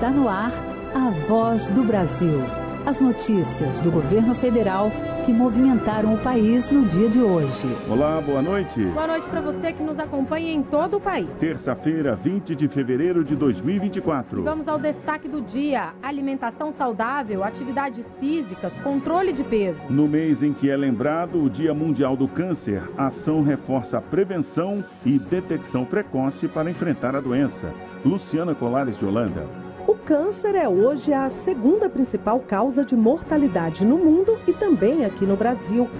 Está no ar a voz do Brasil. As notícias do governo federal que movimentaram o país no dia de hoje. Olá, boa noite. Boa noite para você que nos acompanha em todo o país. Terça-feira, 20 de fevereiro de 2024. E vamos ao destaque do dia: alimentação saudável, atividades físicas, controle de peso. No mês em que é lembrado o Dia Mundial do Câncer, a ação reforça a prevenção e detecção precoce para enfrentar a doença. Luciana Colares de Holanda. O câncer é hoje a segunda principal causa de mortalidade no mundo e também aqui no Brasil.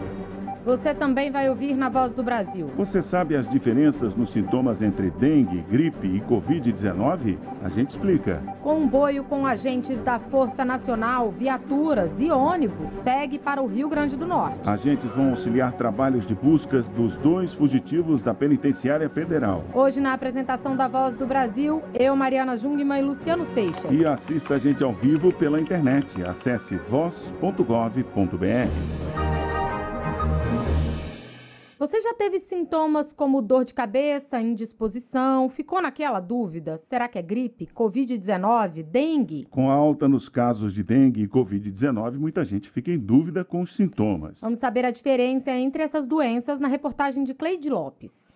Você também vai ouvir na Voz do Brasil. Você sabe as diferenças nos sintomas entre dengue, gripe e Covid-19? A gente explica. Comboio com agentes da Força Nacional, viaturas e ônibus segue para o Rio Grande do Norte. Agentes vão auxiliar trabalhos de buscas dos dois fugitivos da Penitenciária Federal. Hoje, na apresentação da Voz do Brasil, eu, Mariana Jungmann e Luciano Seixas. E assista a gente ao vivo pela internet. Acesse voz.gov.br. Você já teve sintomas como dor de cabeça, indisposição? Ficou naquela dúvida? Será que é gripe, Covid-19, dengue? Com a alta nos casos de dengue e Covid-19, muita gente fica em dúvida com os sintomas. Vamos saber a diferença entre essas doenças na reportagem de Cleide Lopes.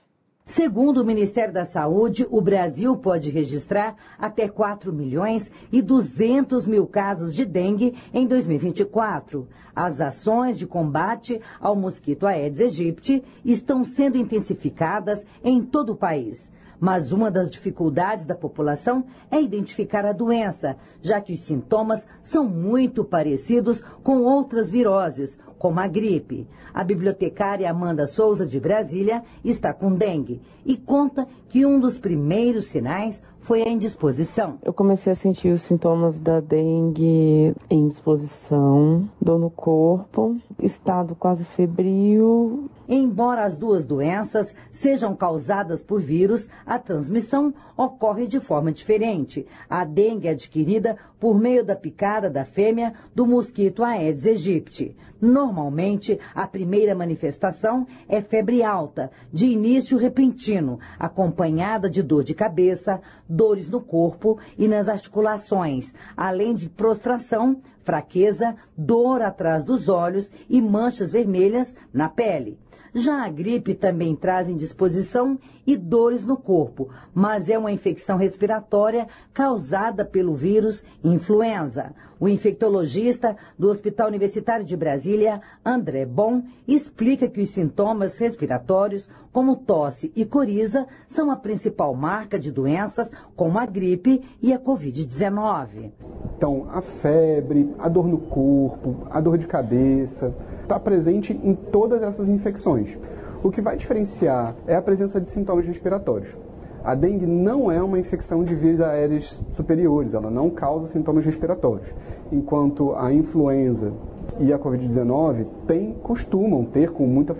Segundo o Ministério da Saúde, o Brasil pode registrar até 4 milhões e 200 mil casos de dengue em 2024. As ações de combate ao mosquito Aedes aegypti estão sendo intensificadas em todo o país. Mas uma das dificuldades da população é identificar a doença, já que os sintomas são muito parecidos com outras viroses, como a gripe. A bibliotecária Amanda Souza, de Brasília, está com dengue e conta que um dos primeiros sinais foi a indisposição. Eu comecei a sentir os sintomas da dengue, indisposição, dor no corpo, estado quase febril. Embora as duas doenças sejam causadas por vírus, a transmissão ocorre de forma diferente. A dengue adquirida por meio da picada da fêmea do mosquito Aedes aegypti. Normalmente, a primeira manifestação é febre alta, de início repentino, acompanhada de dor de cabeça, dores no corpo e nas articulações, além de prostração, fraqueza, dor atrás dos olhos e manchas vermelhas na pele. Já a gripe também traz indisposição e dores no corpo, mas é uma infecção respiratória causada pelo vírus influenza. O infectologista do Hospital Universitário de Brasília, André Bom, explica que os sintomas respiratórios, como tosse e coriza, são a principal marca de doenças como a gripe e a Covid-19. Então, a febre, a dor no corpo, a dor de cabeça, está presente em todas essas infecções. O que vai diferenciar é a presença de sintomas respiratórios. A dengue não é uma infecção de vias aéreas superiores, ela não causa sintomas respiratórios, enquanto a influenza e a Covid-19 tem, costumam ter com muita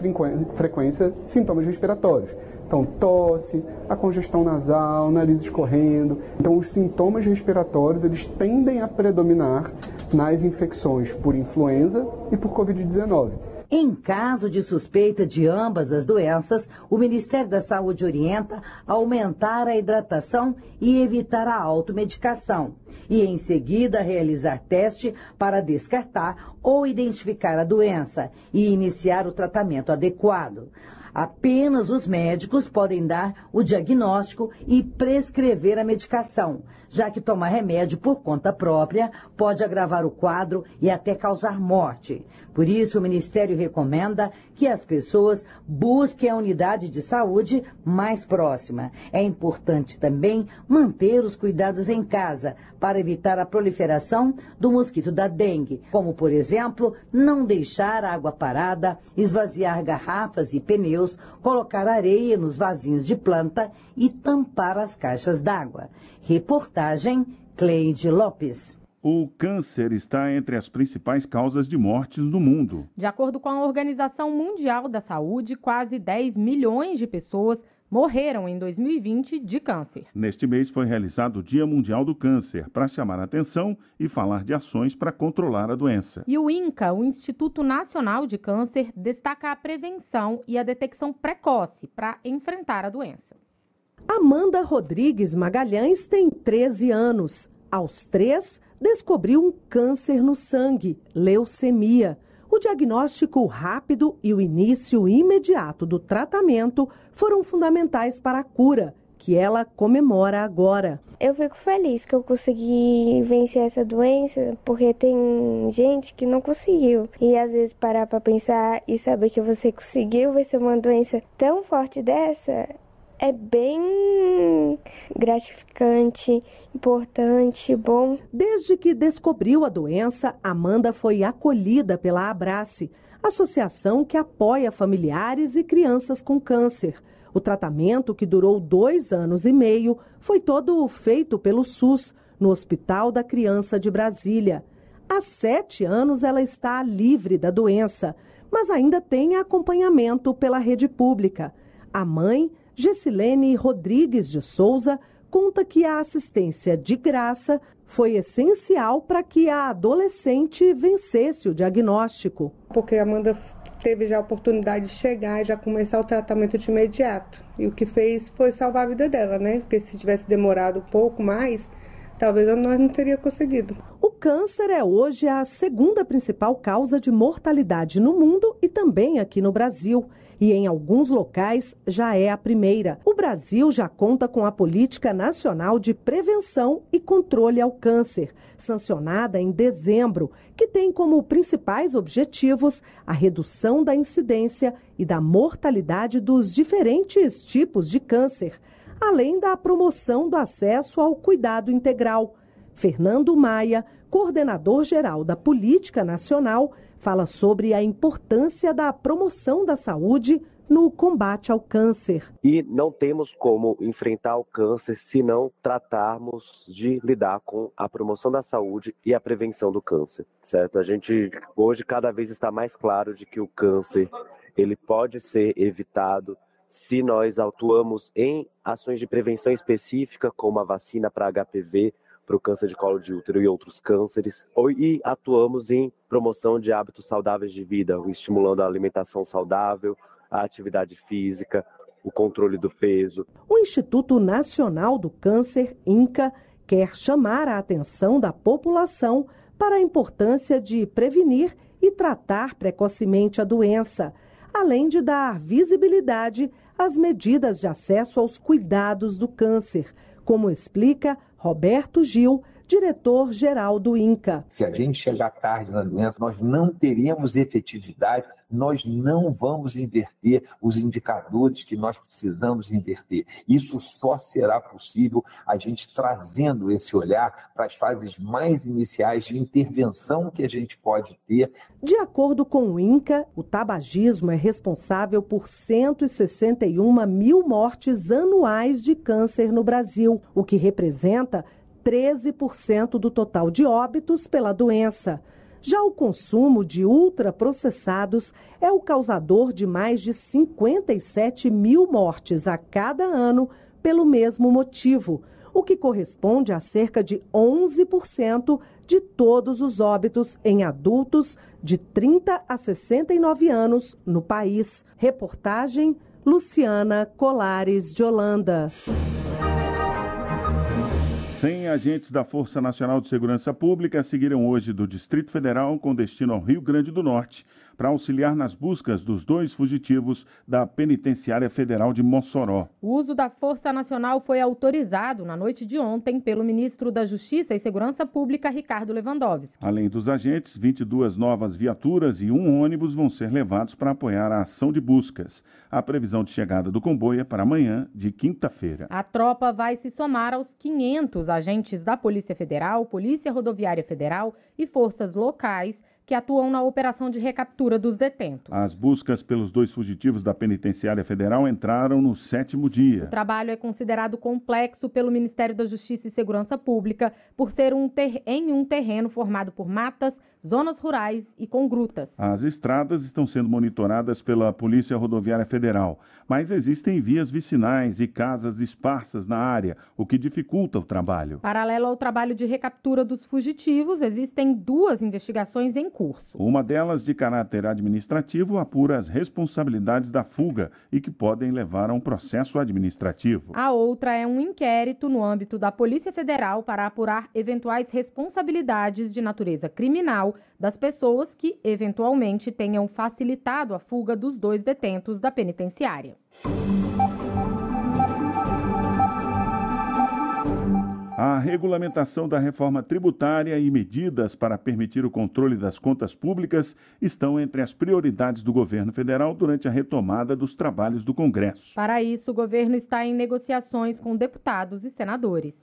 frequência sintomas respiratórios. Então, tosse, a congestão nasal, nariz escorrendo. Então, os sintomas respiratórios eles tendem a predominar nas infecções por influenza e por Covid-19. Em caso de suspeita de ambas as doenças, o Ministério da Saúde orienta aumentar a hidratação e evitar a automedicação. E, em seguida, realizar teste para descartar ou identificar a doença e iniciar o tratamento adequado. Apenas os médicos podem dar o diagnóstico e prescrever a medicação, já que tomar remédio por conta própria pode agravar o quadro e até causar morte. Por isso, o Ministério recomenda que as pessoas busquem a unidade de saúde mais próxima. É importante também manter os cuidados em casa para evitar a proliferação do mosquito da dengue, como, por exemplo, não deixar água parada, esvaziar garrafas e pneus, colocar areia nos vasinhos de planta e tampar as caixas d'água. Reportagem Cleide Lopes. O câncer está entre as principais causas de mortes no mundo. De acordo com a Organização Mundial da Saúde, quase 10 milhões de pessoas morreram em 2020 de câncer. Neste mês foi realizado o Dia Mundial do Câncer para chamar a atenção e falar de ações para controlar a doença. E o INCA, o Instituto Nacional de Câncer, destaca a prevenção e a detecção precoce para enfrentar a doença. Amanda Rodrigues Magalhães tem 13 anos. Aos três, descobriu um câncer no sangue, leucemia. O diagnóstico rápido e o início imediato do tratamento foram fundamentais para a cura, que ela comemora agora. Eu fico feliz que eu consegui vencer essa doença, porque tem gente que não conseguiu. E às vezes parar para pensar e saber que você conseguiu vencer uma doença tão forte dessa é bem gratificante, importante, bom. Desde que descobriu a doença, Amanda foi acolhida pela Abrace, associação que apoia familiares e crianças com câncer. O tratamento, que durou dois anos e meio, foi todo feito pelo SUS, no Hospital da Criança de Brasília. Há sete anos ela está livre da doença, mas ainda tem acompanhamento pela rede pública. A mãe, Gessilene Rodrigues de Souza, conta que a assistência de graça foi essencial para que a adolescente vencesse o diagnóstico. Porque a Amanda teve já a oportunidade de chegar e já começar o tratamento de imediato. E o que fez foi salvar a vida dela, né? Porque se tivesse demorado um pouco mais, talvez nós não teria conseguido. O câncer é hoje a segunda principal causa de mortalidade no mundo e também aqui no Brasil e em alguns locais já é a primeira. O Brasil já conta com a Política Nacional de Prevenção e Controle ao Câncer, sancionada em dezembro, que tem como principais objetivos a redução da incidência e da mortalidade dos diferentes tipos de câncer, além da promoção do acesso ao cuidado integral. Fernando Maia, coordenador geral da Política Nacional, fala sobre a importância da promoção da saúde no combate ao câncer. E não temos como enfrentar o câncer se não tratarmos de lidar com a promoção da saúde e a prevenção do câncer, certo? A gente hoje cada vez está mais claro de que o câncer ele pode ser evitado se nós atuamos em ações de prevenção específica, como a vacina para HPV, para o câncer de colo de útero e outros cânceres, e atuamos em promoção de hábitos saudáveis de vida, estimulando a alimentação saudável, a atividade física, o controle do peso. O Instituto Nacional do Câncer, INCA, quer chamar a atenção da população para a importância de prevenir e tratar precocemente a doença, além de dar visibilidade às medidas de acesso aos cuidados do câncer, como explica Roberto Gil, diretor-geral do INCA. Se a gente chegar tarde na doença, nós não teremos efetividade, nós não vamos inverter os indicadores que nós precisamos inverter. Isso só será possível a gente trazendo esse olhar para as fases mais iniciais de intervenção que a gente pode ter. De acordo com o INCA, o tabagismo é responsável por 161 mil mortes anuais de câncer no Brasil, o que representa 13% do total de óbitos pela doença. Já o consumo de ultraprocessados é o causador de mais de 57 mil mortes a cada ano pelo mesmo motivo, o que corresponde a cerca de 11% de todos os óbitos em adultos de 30 a 69 anos no país. Reportagem Luciana Colares de Holanda. 100 agentes da Força Nacional de Segurança Pública seguiram hoje do Distrito Federal com destino ao Rio Grande do Norte para auxiliar nas buscas dos dois fugitivos da Penitenciária Federal de Mossoró. O uso da Força Nacional foi autorizado na noite de ontem pelo ministro da Justiça e Segurança Pública, Ricardo Lewandowski. Além dos agentes, 22 novas viaturas e um ônibus vão ser levados para apoiar a ação de buscas. A previsão de chegada do comboio é para amanhã, de quinta-feira. A tropa vai se somar aos 500 agentes da Polícia Federal, Polícia Rodoviária Federal e forças locais que atuam na operação de recaptura dos detentos. As buscas pelos dois fugitivos da Penitenciária Federal entraram no sétimo dia. O trabalho é considerado complexo pelo Ministério da Justiça e Segurança Pública por ser um ter... em um terreno formado por matas, zonas rurais e com grutas. As estradas estão sendo monitoradas pela Polícia Rodoviária Federal, mas existem vias vicinais e casas esparsas na área, o que dificulta o trabalho. Paralelo ao trabalho de recaptura dos fugitivos, existem duas investigações em curso. Uma delas, de caráter administrativo, apura as responsabilidades da fuga e que podem levar a um processo administrativo. A outra é um inquérito no âmbito da Polícia Federal para apurar eventuais responsabilidades de natureza criminal das pessoas que eventualmente tenham facilitado a fuga dos dois detentos da penitenciária. A regulamentação da reforma tributária e medidas para permitir o controle das contas públicas estão entre as prioridades do governo federal durante a retomada dos trabalhos do Congresso. Para isso, o governo está em negociações com deputados e senadores.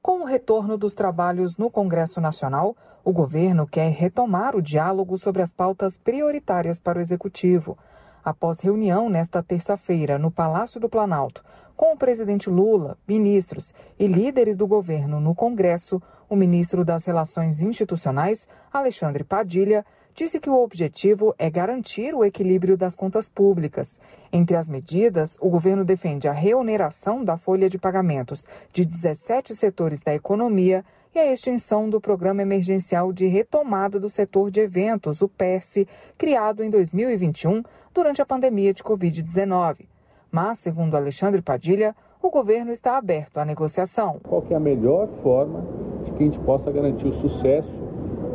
Com o retorno dos trabalhos no Congresso Nacional, o governo quer retomar o diálogo sobre as pautas prioritárias para o executivo. Após reunião nesta terça-feira no Palácio do Planalto com o presidente Lula, ministros e líderes do governo no Congresso, o ministro das Relações Institucionais, Alexandre Padilha, disse que o objetivo é garantir o equilíbrio das contas públicas. Entre as medidas, o governo defende a reoneração da folha de pagamentos de 17 setores da economia e a extinção do Programa Emergencial de Retomada do Setor de Eventos, o PERSE, criado em 2021 durante a pandemia de Covid-19. Mas, segundo Alexandre Padilha, o governo está aberto à negociação. Qual é a melhor forma de que a gente possa garantir o sucesso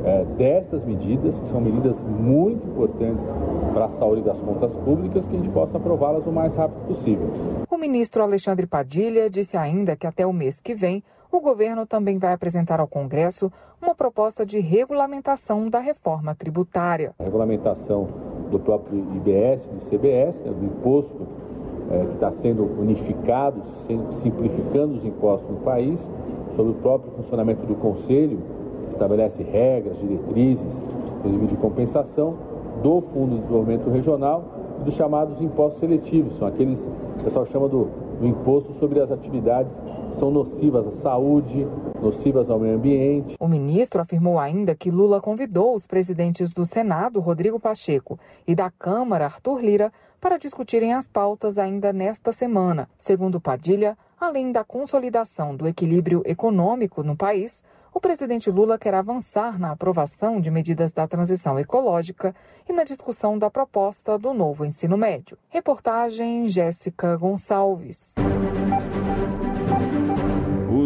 é, dessas medidas, que são medidas muito importantes para a saúde das contas públicas, que a gente possa aprová-las o mais rápido possível. O ministro Alexandre Padilha disse ainda que até o mês que vem o governo também vai apresentar ao Congresso uma proposta de regulamentação da reforma tributária. A regulamentação do próprio IBS, do CBS, né, do imposto é, que está sendo unificado, simplificando os impostos no país, sobre o próprio funcionamento do Conselho, que estabelece regras, diretrizes, inclusive de compensação, do Fundo de Desenvolvimento Regional e dos chamados impostos seletivos, são aqueles que o pessoal chama do, do imposto sobre as atividades que são nocivas à saúde, nocivas ao meio ambiente. O ministro afirmou ainda que Lula convidou os presidentes do Senado, Rodrigo Pacheco, e da Câmara, Arthur Lira, para discutirem as pautas ainda nesta semana. Segundo Padilha, além da consolidação do equilíbrio econômico no país, o presidente Lula quer avançar na aprovação de medidas da transição ecológica e na discussão da proposta do novo ensino médio. Reportagem Jéssica Gonçalves.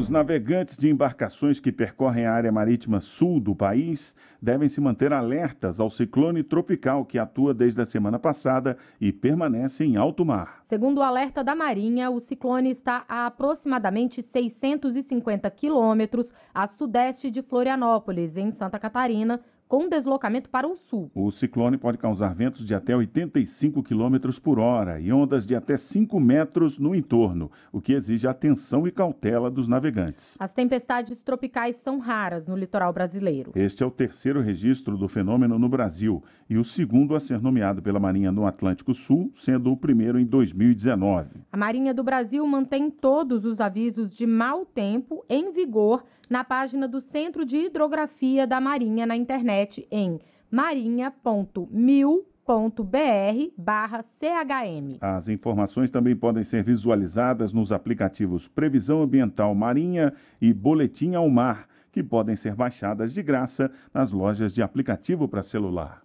Os navegantes de embarcações que percorrem a área marítima sul do país devem se manter alertas ao ciclone tropical que atua desde a semana passada e permanece em alto mar. Segundo o alerta da Marinha, o ciclone está a aproximadamente 650 quilômetros a sudeste de Florianópolis, em Santa Catarina, com deslocamento para o sul. O ciclone pode causar ventos de até 85 km por hora e ondas de até 5 metros no entorno, o que exige atenção e cautela dos navegantes. As tempestades tropicais são raras no litoral brasileiro. Este é o terceiro registro do fenômeno no Brasil e o segundo a ser nomeado pela Marinha no Atlântico Sul, sendo o primeiro em 2019. A Marinha do Brasil mantém todos os avisos de mau tempo em vigor na página do Centro de Hidrografia da Marinha na internet em marinha.mil.br/chm. As informações também podem ser visualizadas nos aplicativos Previsão Ambiental Marinha e Boletim ao Mar, que podem ser baixadas de graça nas lojas de aplicativo para celular.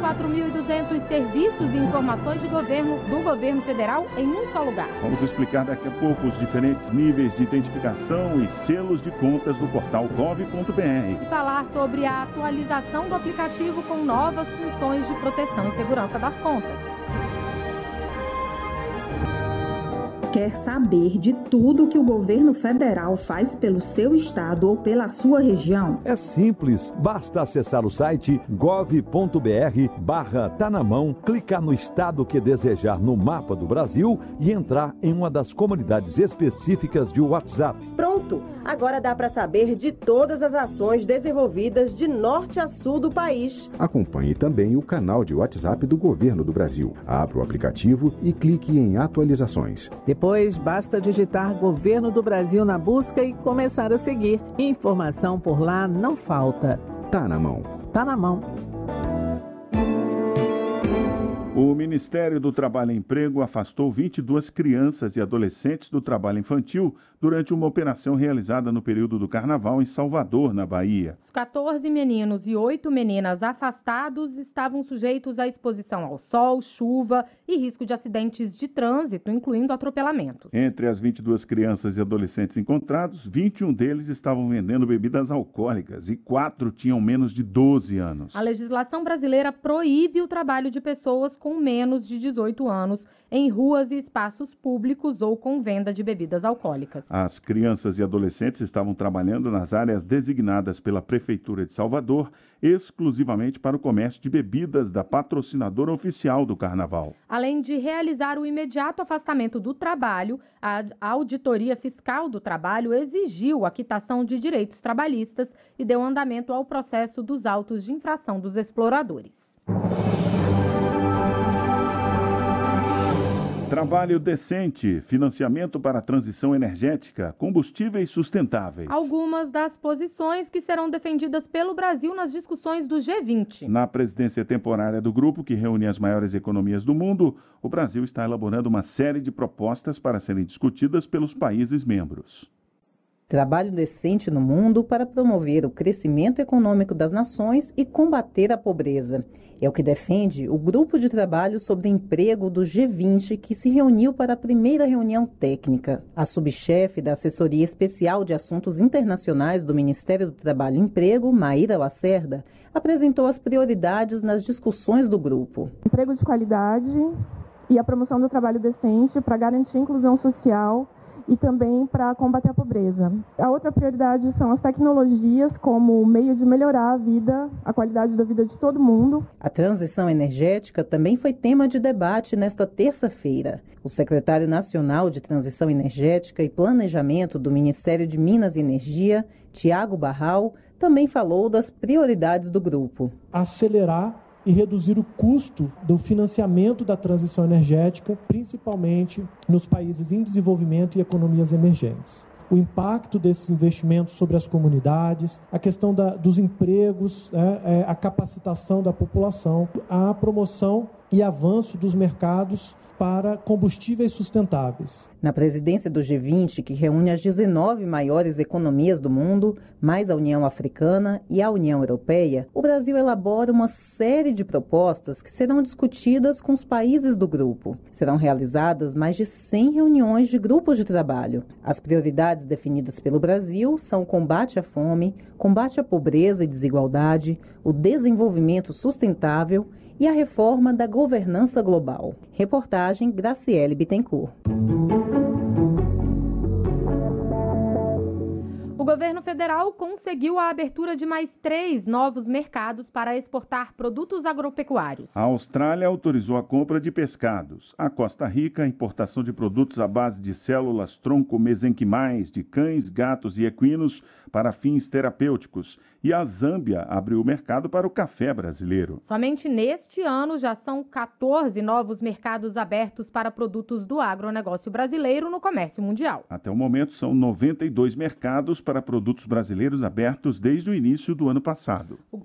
Mais de 4.200 serviços e informações de governo, do governo federal em um só lugar. Vamos explicar daqui a pouco os diferentes níveis de identificação e selos de contas do portal gov.br. Falar sobre a atualização do aplicativo com novas funções de proteção e segurança das contas. Quer saber de tudo que o governo federal faz pelo seu estado ou pela sua região? É simples, basta acessar o site gov.br barra tá na mão, clicar no estado que desejar no mapa do Brasil e entrar em uma das comunidades específicas de WhatsApp. Pronto! Agora dá para saber de todas as ações desenvolvidas de norte a sul do país. Acompanhe também o canal de WhatsApp do Governo do Brasil. Abra o aplicativo e clique em atualizações. Depois, basta digitar Governo do Brasil na busca e começar a seguir. Informação por lá não falta. Tá na mão. Tá na mão. O Ministério do Trabalho e Emprego afastou 22 crianças e adolescentes do trabalho infantil durante uma operação realizada no período do Carnaval em Salvador, na Bahia. Os 14 meninos e 8 meninas afastados estavam sujeitos à exposição ao sol, chuva e risco de acidentes de trânsito, incluindo atropelamentos. Entre as 22 crianças e adolescentes encontrados, 21 deles estavam vendendo bebidas alcoólicas e 4 tinham menos de 12 anos. A legislação brasileira proíbe o trabalho de pessoas com menos de 18 anos em ruas e espaços públicos ou com venda de bebidas alcoólicas. As crianças e adolescentes estavam trabalhando nas áreas designadas pela Prefeitura de Salvador exclusivamente para o comércio de bebidas da patrocinadora oficial do Carnaval. Além de realizar o imediato afastamento do trabalho, a Auditoria Fiscal do Trabalho exigiu a quitação de direitos trabalhistas e deu andamento ao processo dos autos de infração dos exploradores. Trabalho decente, financiamento para a transição energética, combustíveis sustentáveis. Algumas das posições que serão defendidas pelo Brasil nas discussões do G20. Na presidência temporária do grupo, que reúne as maiores economias do mundo, o Brasil está elaborando uma série de propostas para serem discutidas pelos países membros. Trabalho decente no mundo para promover o crescimento econômico das nações e combater a pobreza. É o que defende o grupo de trabalho sobre emprego do G20 que se reuniu para a primeira reunião técnica. A subchefe da Assessoria Especial de Assuntos Internacionais do Ministério do Trabalho e Emprego, Maíra Lacerda, apresentou as prioridades nas discussões do grupo. Emprego de qualidade e a promoção do trabalho decente para garantir inclusão social e também para combater a pobreza. A outra prioridade são as tecnologias como meio de melhorar a vida, a qualidade da vida de todo mundo. A transição energética também foi tema de debate nesta terça-feira. O secretário nacional de Transição Energética e Planejamento do Ministério de Minas e Energia, Tiago Barral, também falou das prioridades do grupo. Acelerar e reduzir o custo do financiamento da transição energética, principalmente nos países em desenvolvimento e economias emergentes. O impacto desses investimentos sobre as comunidades, a questão da, dos empregos, né, é, a capacitação da população, a promoção e avanço dos mercados para combustíveis sustentáveis. Na presidência do G20, que reúne as 19 maiores economias do mundo, mais a União Africana e a União Europeia, o Brasil elabora uma série de propostas que serão discutidas com os países do grupo. Serão realizadas mais de 100 reuniões de grupos de trabalho. As prioridades definidas pelo Brasil são o combate à fome, combate à pobreza e desigualdade, o desenvolvimento sustentável e a reforma da governança global. Reportagem Graciele Bittencourt. O governo federal conseguiu a abertura de mais três novos mercados para exportar produtos agropecuários. A Austrália autorizou a compra de pescados. A Costa Rica, a importação de produtos à base de células tronco-mesenquimais de cães, gatos e equinos para fins terapêuticos. E a Zâmbia abriu o mercado para o café brasileiro. Somente neste ano já são 14 novos mercados abertos para produtos do agronegócio brasileiro no comércio mundial. Até o momento, são 92 mercados para produtos brasileiros abertos desde o início do ano passado. O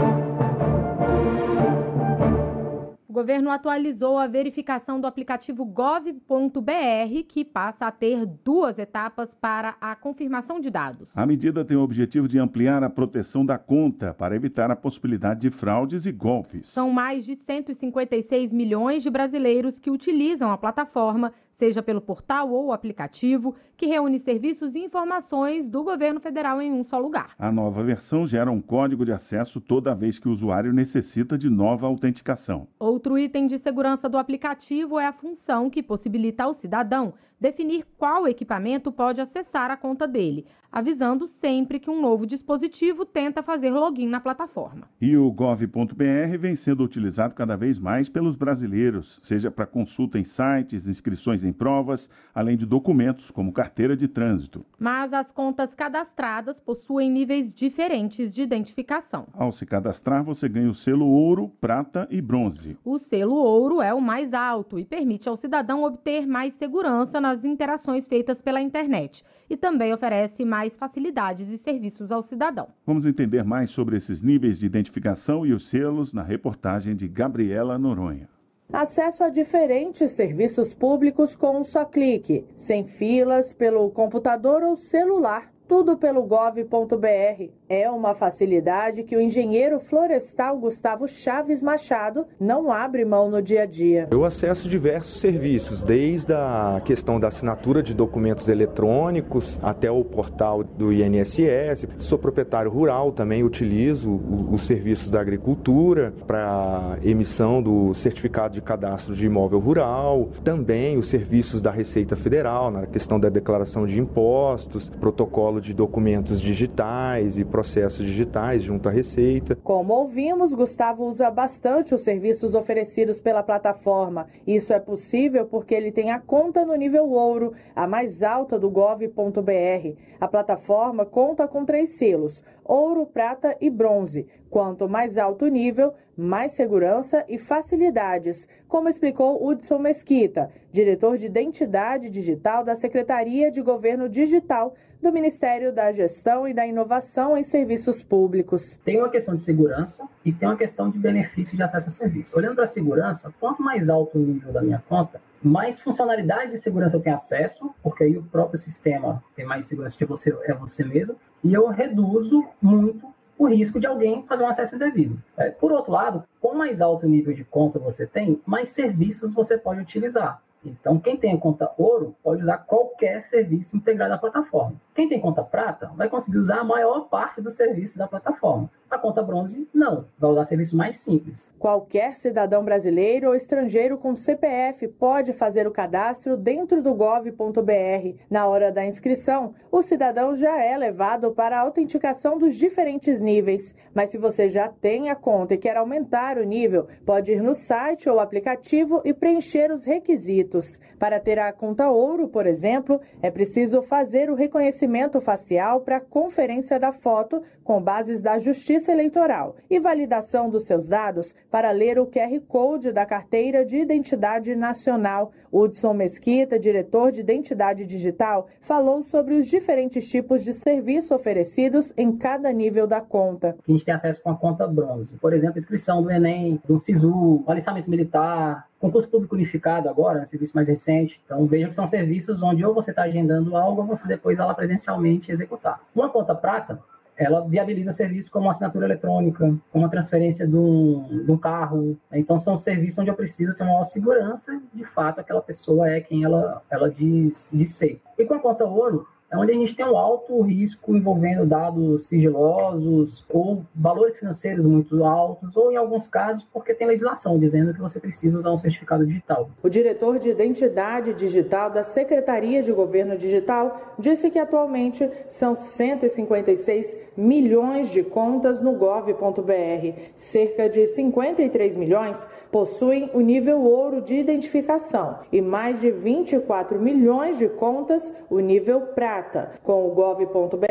governo atualizou a verificação do aplicativo gov.br, que passa a ter duas etapas para a confirmação de dados. A medida tem o objetivo de ampliar a proteção da conta para evitar a possibilidade de fraudes e golpes. São mais de 156 milhões de brasileiros que utilizam a plataforma seja pelo portal ou aplicativo, que reúne serviços e informações do governo federal em um só lugar. A nova versão gera um código de acesso toda vez que o usuário necessita de nova autenticação. Outro item de segurança do aplicativo é a função que possibilita ao cidadão definir qual equipamento pode acessar a conta dele, avisando sempre que um novo dispositivo tenta fazer login na plataforma. E o gov.br vem sendo utilizado cada vez mais pelos brasileiros, seja para consulta em sites, inscrições em provas, além de documentos como carteira de trânsito. Mas as contas cadastradas possuem níveis diferentes de identificação. Ao se cadastrar, você ganha o selo ouro, prata e bronze. O selo ouro é o mais alto e permite ao cidadão obter mais segurança nas as interações feitas pela internet e também oferece mais facilidades e serviços ao cidadão. Vamos entender mais sobre esses níveis de identificação e os selos na reportagem de Gabriela Noronha. Acesso a diferentes serviços públicos com um só clique, sem filas, pelo computador ou celular tudo pelo gov.br. É uma facilidade que o engenheiro florestal Gustavo Chaves Machado não abre mão no dia a dia. Eu acesso diversos serviços, desde a questão da assinatura de documentos eletrônicos até o portal do INSS. Sou proprietário rural, também utilizo os serviços da agricultura para emissão do certificado de cadastro de imóvel rural, também os serviços da Receita Federal na questão da declaração de impostos, protocolo protocolo de documentos digitais e processos digitais junto à Receita. Como ouvimos, Gustavo usa bastante os serviços oferecidos pela plataforma. Isso é possível porque ele tem a conta no nível ouro, a mais alta do gov.br. A plataforma conta com três selos: ouro, prata e bronze. Quanto mais alto o nível, mais segurança e facilidades, como explicou Hudson Mesquita, diretor de Identidade Digital da Secretaria de Governo Digital do Ministério da Gestão e da Inovação em Serviços Públicos. Tem uma questão de segurança e tem uma questão de benefício de acesso a serviço. Olhando para a segurança, quanto mais alto o nível da minha conta, mais funcionalidades de segurança eu tenho acesso, porque aí o próprio sistema tem mais segurança de você, é você mesmo, e eu reduzo muito o risco de alguém fazer um acesso indevido. É, por outro lado, quanto mais alto nível de conta você tem, mais serviços você pode utilizar. Então, quem tem a conta ouro pode usar qualquer serviço integrado à plataforma. Quem tem conta prata vai conseguir usar a maior parte dos serviços da plataforma. A conta bronze, não, vai usar serviços mais simples. Qualquer cidadão brasileiro ou estrangeiro com CPF pode fazer o cadastro dentro do gov.br. Na hora da inscrição, o cidadão já é levado para a autenticação dos diferentes níveis. Mas se você já tem a conta e quer aumentar o nível, pode ir no site ou aplicativo e preencher os requisitos. Para ter a conta ouro, por exemplo, é preciso fazer o reconhecimento facial para a conferência da foto com bases da Justiça Eleitoral e validação dos seus dados para ler o QR Code da Carteira de Identidade Nacional. Hudson Mesquita, diretor de Identidade Digital, falou sobre os diferentes tipos de serviço oferecidos em cada nível da conta. A gente tem acesso com a conta bronze, por exemplo, inscrição do Enem, do SISU, alistamento militar, concurso público unificado agora, um serviço mais recente. Então veja que são serviços onde ou você está agendando algo ou você depois vai lá presencialmente executar. Uma conta prata ela viabiliza serviços como assinatura eletrônica, como a transferência de um, carro. Então, são serviços onde eu preciso ter uma segurança, de fato, aquela pessoa é quem ela, ela diz, diz ser. E com a conta ouro, é onde a gente tem um alto risco envolvendo dados sigilosos ou valores financeiros muito altos, ou em alguns casos porque tem legislação dizendo que você precisa usar um certificado digital. O diretor de identidade digital da Secretaria de Governo Digital disse que atualmente são 156 milhões de contas no gov.br. Cerca de 53 milhões possuem o nível ouro de identificação e mais de 24 milhões de contas o nível prata. Com o gov.br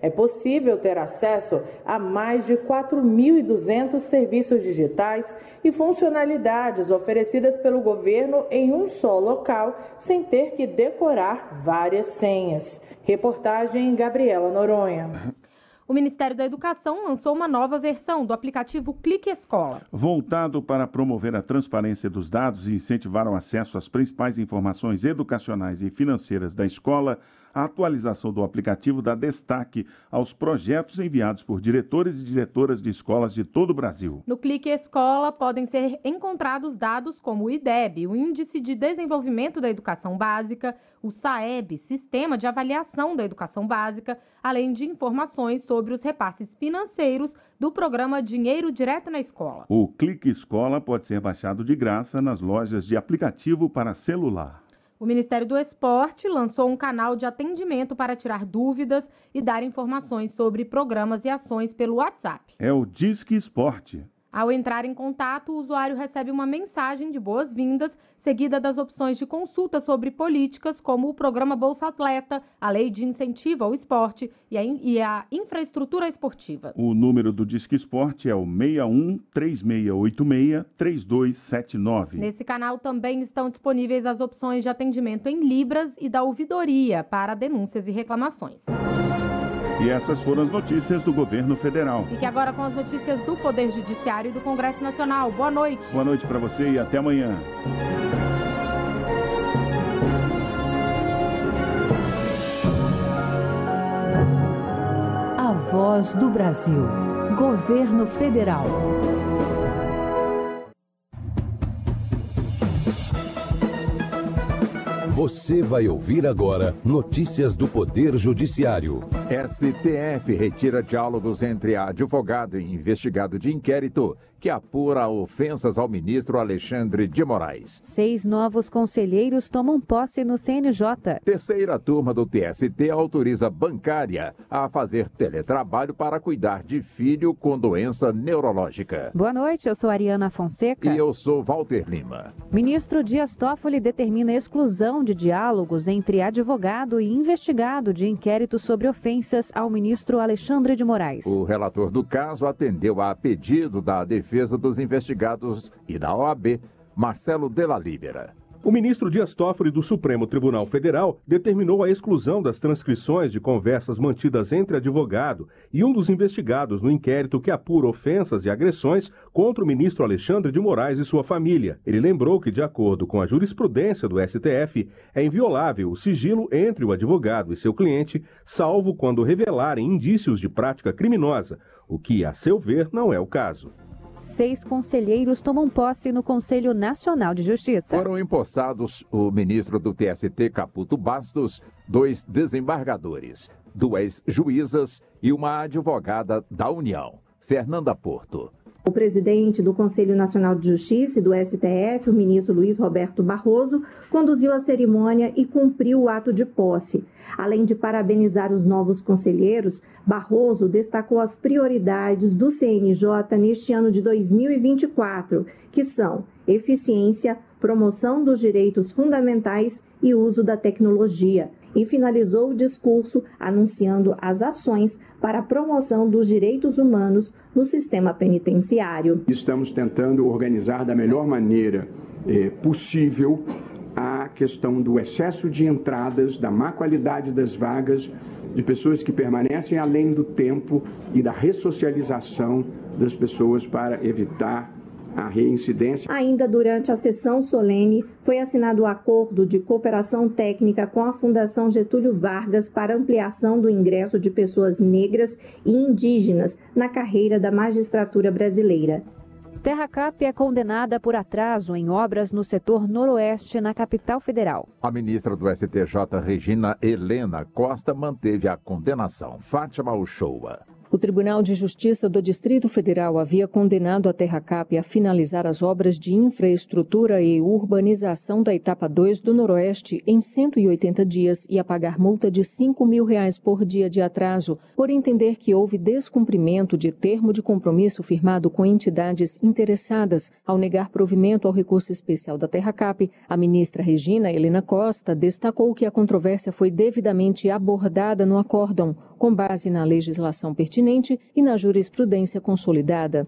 é possível ter acesso a mais de 4.200 serviços digitais e funcionalidades oferecidas pelo governo em um só local, sem ter que decorar várias senhas. Reportagem Gabriela Noronha. O Ministério da Educação lançou uma nova versão do aplicativo Clique Escola. Voltado para promover a transparência dos dados e incentivar o acesso às principais informações educacionais e financeiras da escola, a atualização do aplicativo dá destaque aos projetos enviados por diretores e diretoras de escolas de todo o Brasil. No Clique Escola podem ser encontrados dados como o IDEB, o Índice de Desenvolvimento da Educação Básica, o SAEB, Sistema de Avaliação da Educação Básica, além de informações sobre os repasses financeiros do programa Dinheiro Direto na Escola. O Clique Escola pode ser baixado de graça nas lojas de aplicativo para celular. O Ministério do Esporte lançou um canal de atendimento para tirar dúvidas e dar informações sobre programas e ações pelo WhatsApp. É o Disque Esporte. Ao entrar em contato, o usuário recebe uma mensagem de boas-vindas, seguida das opções de consulta sobre políticas como o programa Bolsa Atleta, a lei de incentivo ao esporte e a, e a infraestrutura esportiva. O número do Disque Esporte é o 61 3686 3279. Nesse canal também estão disponíveis as opções de atendimento em Libras e da ouvidoria para denúncias e reclamações. E essas foram as notícias do governo federal. Fique agora com as notícias do Poder Judiciário e do Congresso Nacional. Boa noite. Boa noite para você e até amanhã. A Voz do Brasil. Governo Federal. Você vai ouvir agora notícias do Poder Judiciário. STF retira diálogos entre advogado e investigado de inquérito que apura ofensas ao ministro Alexandre de Moraes. Seis novos conselheiros tomam posse no CNJ. Terceira turma do TST autoriza bancária a fazer teletrabalho para cuidar de filho com doença neurológica. Boa noite, eu sou Ariana Fonseca. E eu sou Walter Lima. Ministro Dias Toffoli determina exclusão de diálogos entre advogado e investigado de inquérito sobre ofensas ao ministro Alexandre de Moraes. O relator do caso atendeu a pedido da defesa defesa dos investigados e da OAB, Marcelo Della Libera. O ministro Dias Toffoli do Supremo Tribunal Federal determinou a exclusão das transcrições de conversas mantidas entre advogado e um dos investigados no inquérito que apura ofensas e agressões contra o ministro Alexandre de Moraes e sua família. Ele lembrou que, de acordo com a jurisprudência do STF, é inviolável o sigilo entre o advogado e seu cliente, salvo quando revelarem indícios de prática criminosa, o que, a seu ver, não é o caso seis conselheiros tomam posse no Conselho Nacional de Justiça. Foram empossados o ministro do TST, Caputo Bastos, dois desembargadores, duas juízas e uma advogada da União, Fernanda Porto. O presidente do Conselho Nacional de Justiça e do STF, o ministro Luiz Roberto Barroso, conduziu a cerimônia e cumpriu o ato de posse. Além de parabenizar os novos conselheiros, Barroso destacou as prioridades do CNJ neste ano de 2024, que são eficiência, promoção dos direitos fundamentais e uso da tecnologia. E finalizou o discurso anunciando as ações para a promoção dos direitos humanos no sistema penitenciário. Estamos tentando organizar da melhor maneira eh, possível a questão do excesso de entradas, da má qualidade das vagas, de pessoas que permanecem além do tempo e da ressocialização das pessoas para evitar a reincidência. Ainda durante a sessão solene, foi assinado o acordo de cooperação técnica com a Fundação Getúlio Vargas para ampliação do ingresso de pessoas negras e indígenas na carreira da magistratura brasileira. Terracap é condenada por atraso em obras no setor noroeste na capital federal. A ministra do STJ, Regina Helena Costa, manteve a condenação. Fátima Uchoa. O Tribunal de Justiça do Distrito Federal havia condenado a Terracap a finalizar as obras de infraestrutura e urbanização da etapa 2 do Noroeste em 180 dias e a pagar multa de 5 mil reais por dia de atraso, por entender que houve descumprimento de termo de compromisso firmado com entidades interessadas. Ao negar provimento ao recurso especial da Terracap, a ministra Regina Helena Costa destacou que a controvérsia foi devidamente abordada no acórdão, com base na legislação pertinente e na jurisprudência consolidada.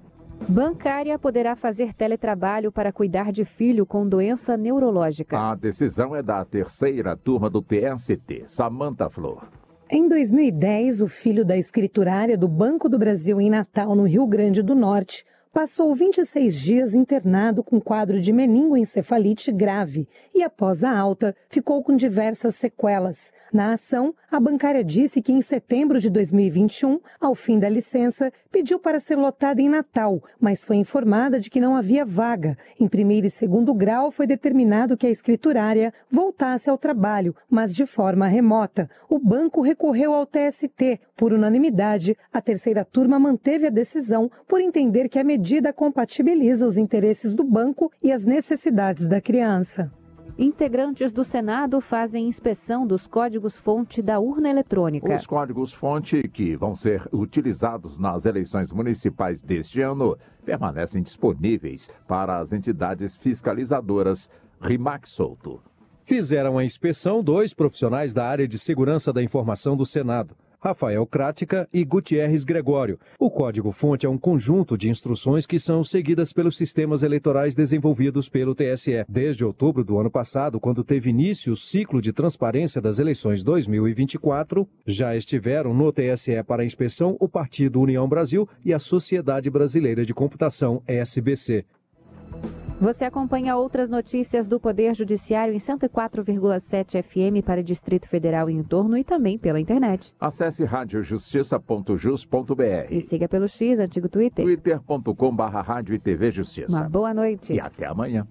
Bancária poderá fazer teletrabalho para cuidar de filho com doença neurológica. A decisão é da terceira turma do TST, Samanta Flor. Em 2010, o filho da escriturária do Banco do Brasil em Natal, no Rio Grande do Norte, passou 26 dias internado com quadro de meningoencefalite grave e, após a alta, ficou com diversas sequelas. Na ação, a bancária disse que em setembro de 2021, ao fim da licença, pediu para ser lotada em Natal, mas foi informada de que não havia vaga. Em primeiro e segundo grau, foi determinado que a escriturária voltasse ao trabalho, mas de forma remota. O banco recorreu ao TST. Por unanimidade, a terceira turma manteve a decisão por entender que a medida compatibiliza os interesses do banco e as necessidades da criança. Integrantes do Senado fazem inspeção dos códigos-fonte da urna eletrônica. Os códigos-fonte que vão ser utilizados nas eleições municipais deste ano permanecem disponíveis para as entidades fiscalizadoras. Rimac Souto. Fizeram a inspeção dois profissionais da área de segurança da informação do Senado. Rafael Crática e Gutierrez Gregório. O código-fonte é um conjunto de instruções que são seguidas pelos sistemas eleitorais desenvolvidos pelo TSE. Desde outubro do ano passado, quando teve início o ciclo de transparência das eleições 2024, já estiveram no TSE para inspeção o Partido União Brasil e a Sociedade Brasileira de Computação, SBC. Você acompanha outras notícias do Poder Judiciário em 104,7 FM para Distrito Federal e em torno e também pela internet. Acesse radiojustiça.jus.br e siga pelo X, antigo Twitter. twitter.com.br rádio e TV Justiça. Uma boa noite. E até amanhã.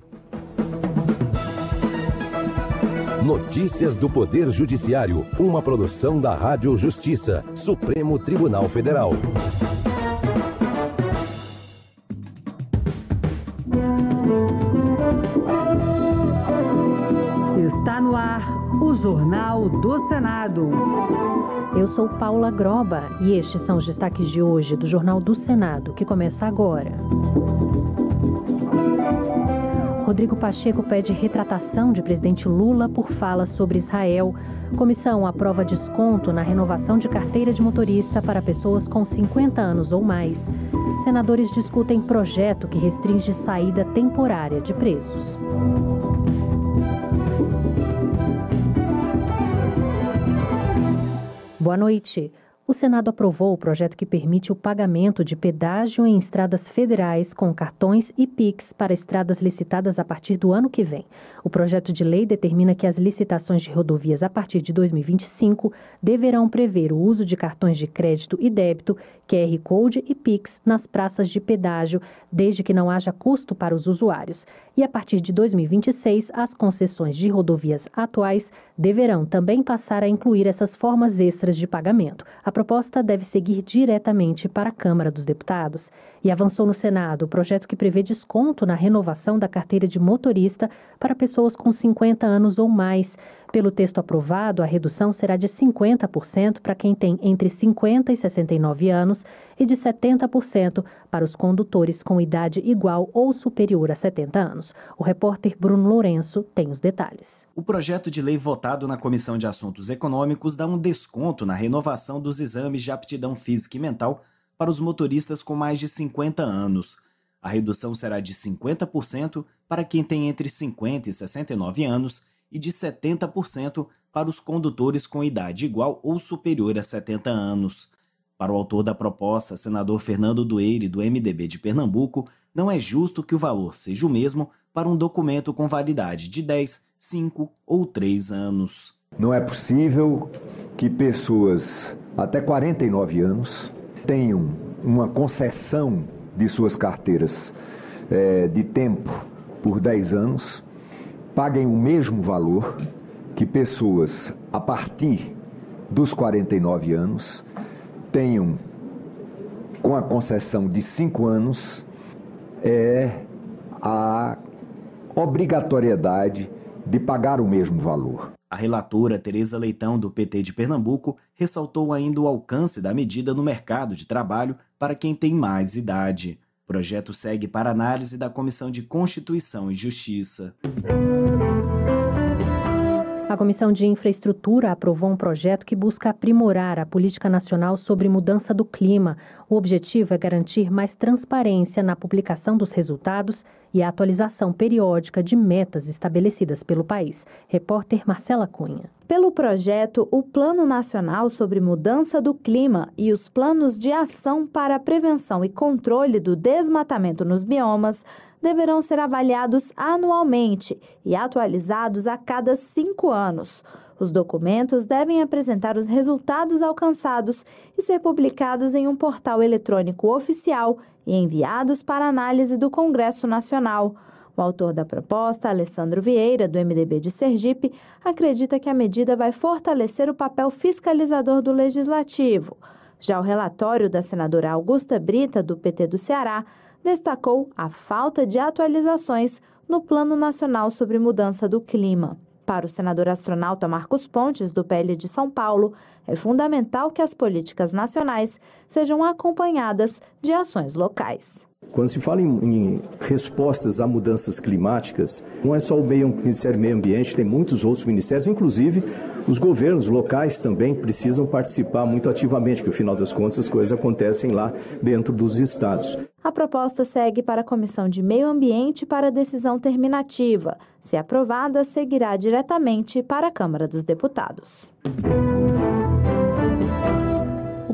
Notícias do Poder Judiciário, uma produção da Rádio Justiça, Supremo Tribunal Federal. Jornal do Senado. Eu sou Paula Groba e estes são os destaques de hoje do Jornal do Senado, que começa agora. Rodrigo Pacheco pede retratação de presidente Lula por fala sobre Israel. Comissão aprova desconto na renovação de carteira de motorista para pessoas com 50 anos ou mais. Senadores discutem projeto que restringe saída temporária de presos. Boa noite. O Senado aprovou o projeto que permite o pagamento de pedágio em estradas federais com cartões e PIX para estradas licitadas a partir do ano que vem. O projeto de lei determina que as licitações de rodovias a partir de 2025 deverão prever o uso de cartões de crédito e débito, QR Code e PIX nas praças de pedágio, desde que não haja custo para os usuários. E a partir de 2026, as concessões de rodovias atuais deverão também passar a incluir essas formas extras de pagamento. A proposta deve seguir diretamente para a Câmara dos Deputados. E avançou no Senado o projeto que prevê desconto na renovação da carteira de motorista para pessoas com 50 anos ou mais. Pelo texto aprovado, a redução será de 50% para quem tem entre 50 e 69 anos e de 70% para os condutores com idade igual ou superior a 70 anos. O repórter Bruno Lourenço tem os detalhes. O projeto de lei votado na Comissão de Assuntos Econômicos dá um desconto na renovação dos exames de aptidão física e mental para os motoristas com mais de 50 anos. A redução será de 50% para quem tem entre 50 e 69 anos e de 70% para os condutores com idade igual ou superior a 70 anos. Para o autor da proposta, senador Fernando Dueire, do MDB de Pernambuco, não é justo que o valor seja o mesmo para um documento com validade de 10, 5 ou 3 anos. Não é possível que pessoas até 49 anos tenham uma concessão de suas carteiras é, de tempo por 10 anos paguem o mesmo valor que pessoas a partir dos 49 anos tenham, com a concessão de 5 anos, é a obrigatoriedade de pagar o mesmo valor. A relatora Tereza Leitão, do PT de Pernambuco, ressaltou ainda o alcance da medida no mercado de trabalho para quem tem mais idade. Projeto segue para análise da Comissão de Constituição e Justiça. A Comissão de Infraestrutura aprovou um projeto que busca aprimorar a política nacional sobre mudança do clima. O objetivo é garantir mais transparência na publicação dos resultados e a atualização periódica de metas estabelecidas pelo país. Repórter Marcela Cunha. Pelo projeto, o Plano Nacional sobre Mudança do Clima e os planos de ação para a prevenção e controle do desmatamento nos biomas deverão ser avaliados anualmente e atualizados a cada cinco anos. Os documentos devem apresentar os resultados alcançados e ser publicados em um portal eletrônico oficial e enviados para análise do Congresso Nacional. O autor da proposta, Alessandro Vieira, do MDB de Sergipe, acredita que a medida vai fortalecer o papel fiscalizador do legislativo. Já o relatório da senadora Augusta Brita, do PT do Ceará, destacou a falta de atualizações no Plano Nacional sobre Mudança do Clima. Para o senador astronauta Marcos Pontes, do PL de São Paulo, é fundamental que as políticas nacionais sejam acompanhadas de ações locais. Quando se fala em, em, respostas a mudanças climáticas, não é só o meio, Ministério do Meio Ambiente, tem muitos outros ministérios, inclusive os governos locais também precisam participar muito ativamente, porque, no final das contas, as coisas acontecem lá dentro dos estados. A proposta segue para a Comissão de Meio Ambiente para decisão terminativa. Se aprovada, seguirá diretamente para a Câmara dos Deputados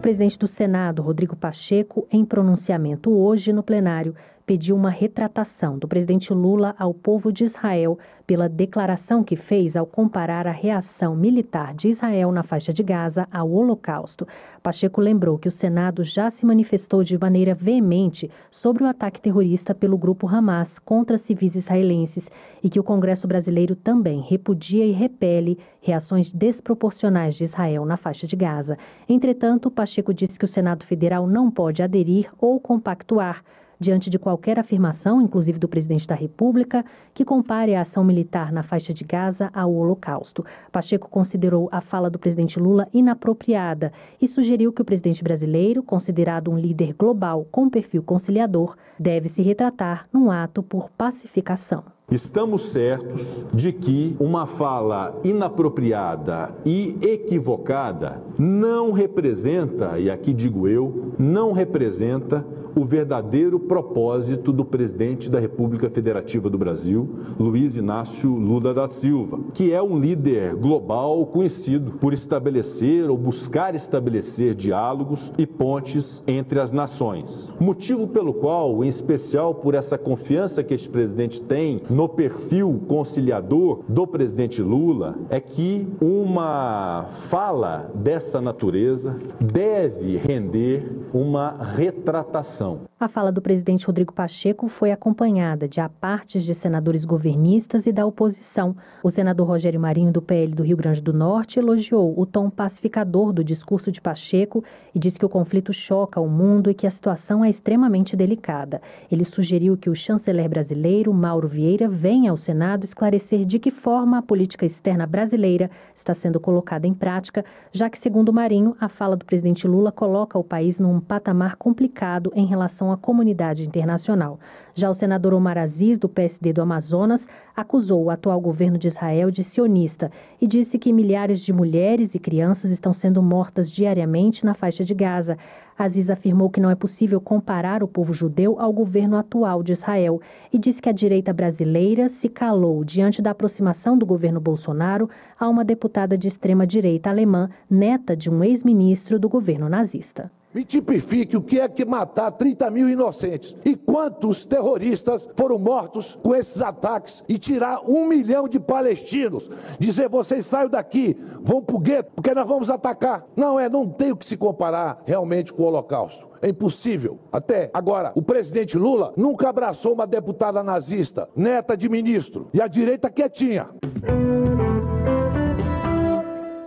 presidente do Senado, Rodrigo Pacheco, em pronunciamento hoje no plenário, pediu uma retratação do presidente Lula ao povo de Israel pela declaração que fez ao comparar a reação militar de Israel na faixa de Gaza ao Holocausto. Pacheco lembrou que o Senado já se manifestou de maneira veemente sobre o ataque terrorista pelo grupo Hamas contra civis israelenses e que o Congresso brasileiro também repudia e repele reações desproporcionais de Israel na faixa de Gaza. Entretanto, Pacheco disse que o Senado Federal não pode aderir ou compactuar diante de qualquer afirmação, inclusive do presidente da República, que compare a ação militar na faixa de Gaza ao Holocausto. Pacheco considerou a fala do presidente Lula inapropriada e sugeriu que o presidente brasileiro, considerado um líder global com perfil conciliador, deve se retratar num ato por pacificação. Estamos certos de que uma fala inapropriada e equivocada não representa, e aqui digo eu, não representa o verdadeiro propósito do presidente da República Federativa do Brasil, Luiz Inácio Lula da Silva, que é um líder global conhecido por estabelecer ou buscar estabelecer diálogos e pontes entre as nações. Motivo pelo qual, em especial por essa confiança que este presidente tem no perfil conciliador do presidente Lula, é que uma fala dessa natureza deve render uma retratação a fala do presidente Rodrigo Pacheco foi acompanhada de apartes de senadores governistas e da oposição. O senador Rogério Marinho, do PL do Rio Grande do Norte, elogiou o tom pacificador do discurso de Pacheco e disse que o conflito choca o mundo e que a situação é extremamente delicada. Ele sugeriu que o chanceler brasileiro, Mauro Vieira, venha ao Senado esclarecer de que forma a política externa brasileira está sendo colocada em prática, já que, segundo Marinho, a fala do presidente Lula coloca o país num patamar complicado em relação à comunidade internacional. Já o senador Omar Aziz, do PSD do Amazonas, acusou o atual governo de Israel de sionista e disse que milhares de mulheres e crianças estão sendo mortas diariamente na faixa de Gaza. Aziz afirmou que não é possível comparar o povo judeu ao governo atual de Israel e disse que a direita brasileira se calou diante da aproximação do governo Bolsonaro a uma deputada de extrema-direita alemã, neta de um ex-ministro do governo nazista. Me tipifique o que é que matar 30 mil inocentes. E quantos terroristas foram mortos com esses ataques e tirar um milhão de palestinos. Dizer vocês saiam daqui, vão para o gueto, porque nós vamos atacar. Não é, não tem o que se comparar realmente com o Holocausto. É impossível. Até agora, o presidente Lula nunca abraçou uma deputada nazista, neta de ministro, e a direita quietinha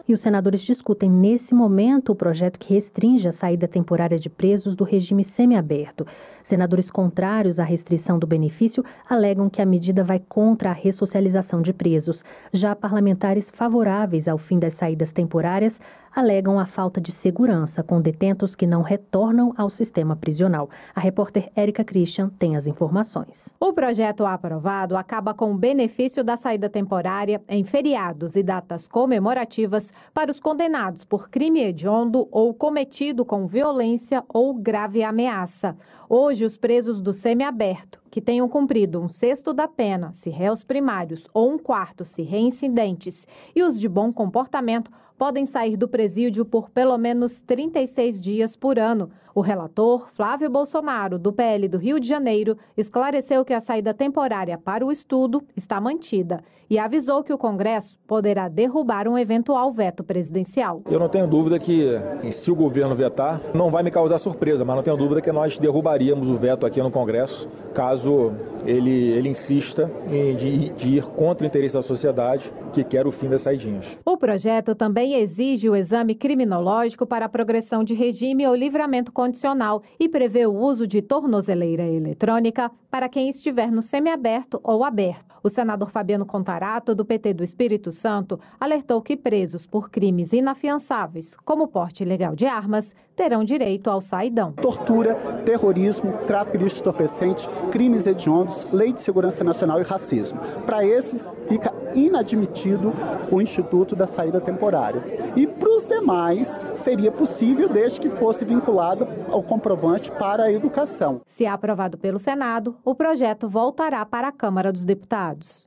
e os senadores discutem nesse momento o projeto que restringe a saída temporária de presos do regime semiaberto. Senadores contrários à restrição do benefício alegam que a medida vai contra a ressocialização de presos. Já parlamentares favoráveis ao fim das saídas temporárias alegam a falta de segurança com detentos que não retornam ao sistema prisional. A repórter Érica Christian tem as informações. O projeto aprovado acaba com o benefício da saída temporária em feriados e datas comemorativas para os condenados por crime hediondo ou cometido com violência ou grave ameaça. Hoje, os presos do semiaberto, que tenham cumprido um sexto da pena, se réus primários, ou um quarto, se reincidentes, e os de bom comportamento, podem sair do presídio por pelo menos 36 dias por ano. O relator, Flávio Bolsonaro, do PL do Rio de Janeiro, esclareceu que a saída temporária para o estudo está mantida e avisou que o Congresso poderá derrubar um eventual veto presidencial. Eu não tenho dúvida que, se o governo vetar, não vai me causar surpresa, mas não tenho dúvida que nós derrubaríamos o veto aqui no Congresso, caso ele, ele insista em de, de ir contra o interesse da sociedade que quer o fim das saidinhas. O projeto também exige o exame criminológico para a progressão de regime ou livramento condicional e prevê o uso de tornozeleira eletrônica para quem estiver no semiaberto ou aberto. O senador Fabiano Contarato, do PT do Espírito Santo, alertou que presos por crimes inafiançáveis, como porte ilegal de armas, terão direito ao saidão. Tortura, terrorismo, tráfico de entorpecentes, crimes hediondos, lei de segurança nacional e racismo. Para esses, fica inadmitido o Instituto da Saída Temporária. E para os demais, seria possível desde que fosse vinculado ao comprovante para a educação. Se aprovado pelo Senado, o projeto voltará para a Câmara dos Deputados.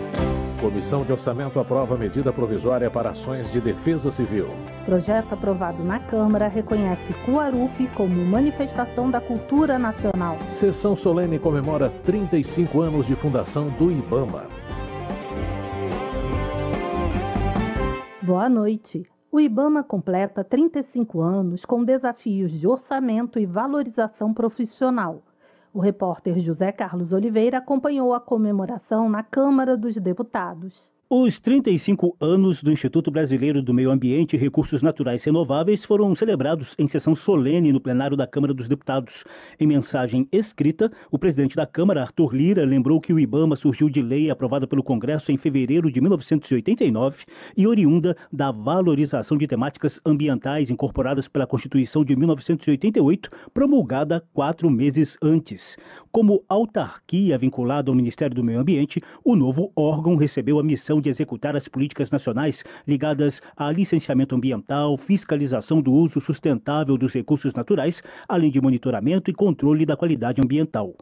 Comissão de Orçamento aprova medida provisória para ações de defesa civil. Projeto aprovado na Câmara reconhece Cuarupi como manifestação da cultura nacional. Sessão solene comemora 35 anos de fundação do IBAMA. Boa noite. O IBAMA completa 35 anos com desafios de orçamento e valorização profissional. O repórter José Carlos Oliveira acompanhou a comemoração na Câmara dos Deputados. Os 35 anos do Instituto Brasileiro do Meio Ambiente e Recursos Naturais Renováveis foram celebrados em sessão solene no plenário da Câmara dos Deputados. Em mensagem escrita, o presidente da Câmara, Arthur Lira, lembrou que o IBAMA surgiu de lei aprovada pelo Congresso em fevereiro de 1989 e oriunda da valorização de temáticas ambientais incorporadas pela Constituição de 1988, promulgada quatro meses antes. Como autarquia vinculada ao Ministério do Meio Ambiente, o novo órgão recebeu a missão de executar as políticas nacionais ligadas a licenciamento ambiental, fiscalização do uso sustentável dos recursos naturais, além de monitoramento e controle da qualidade ambiental.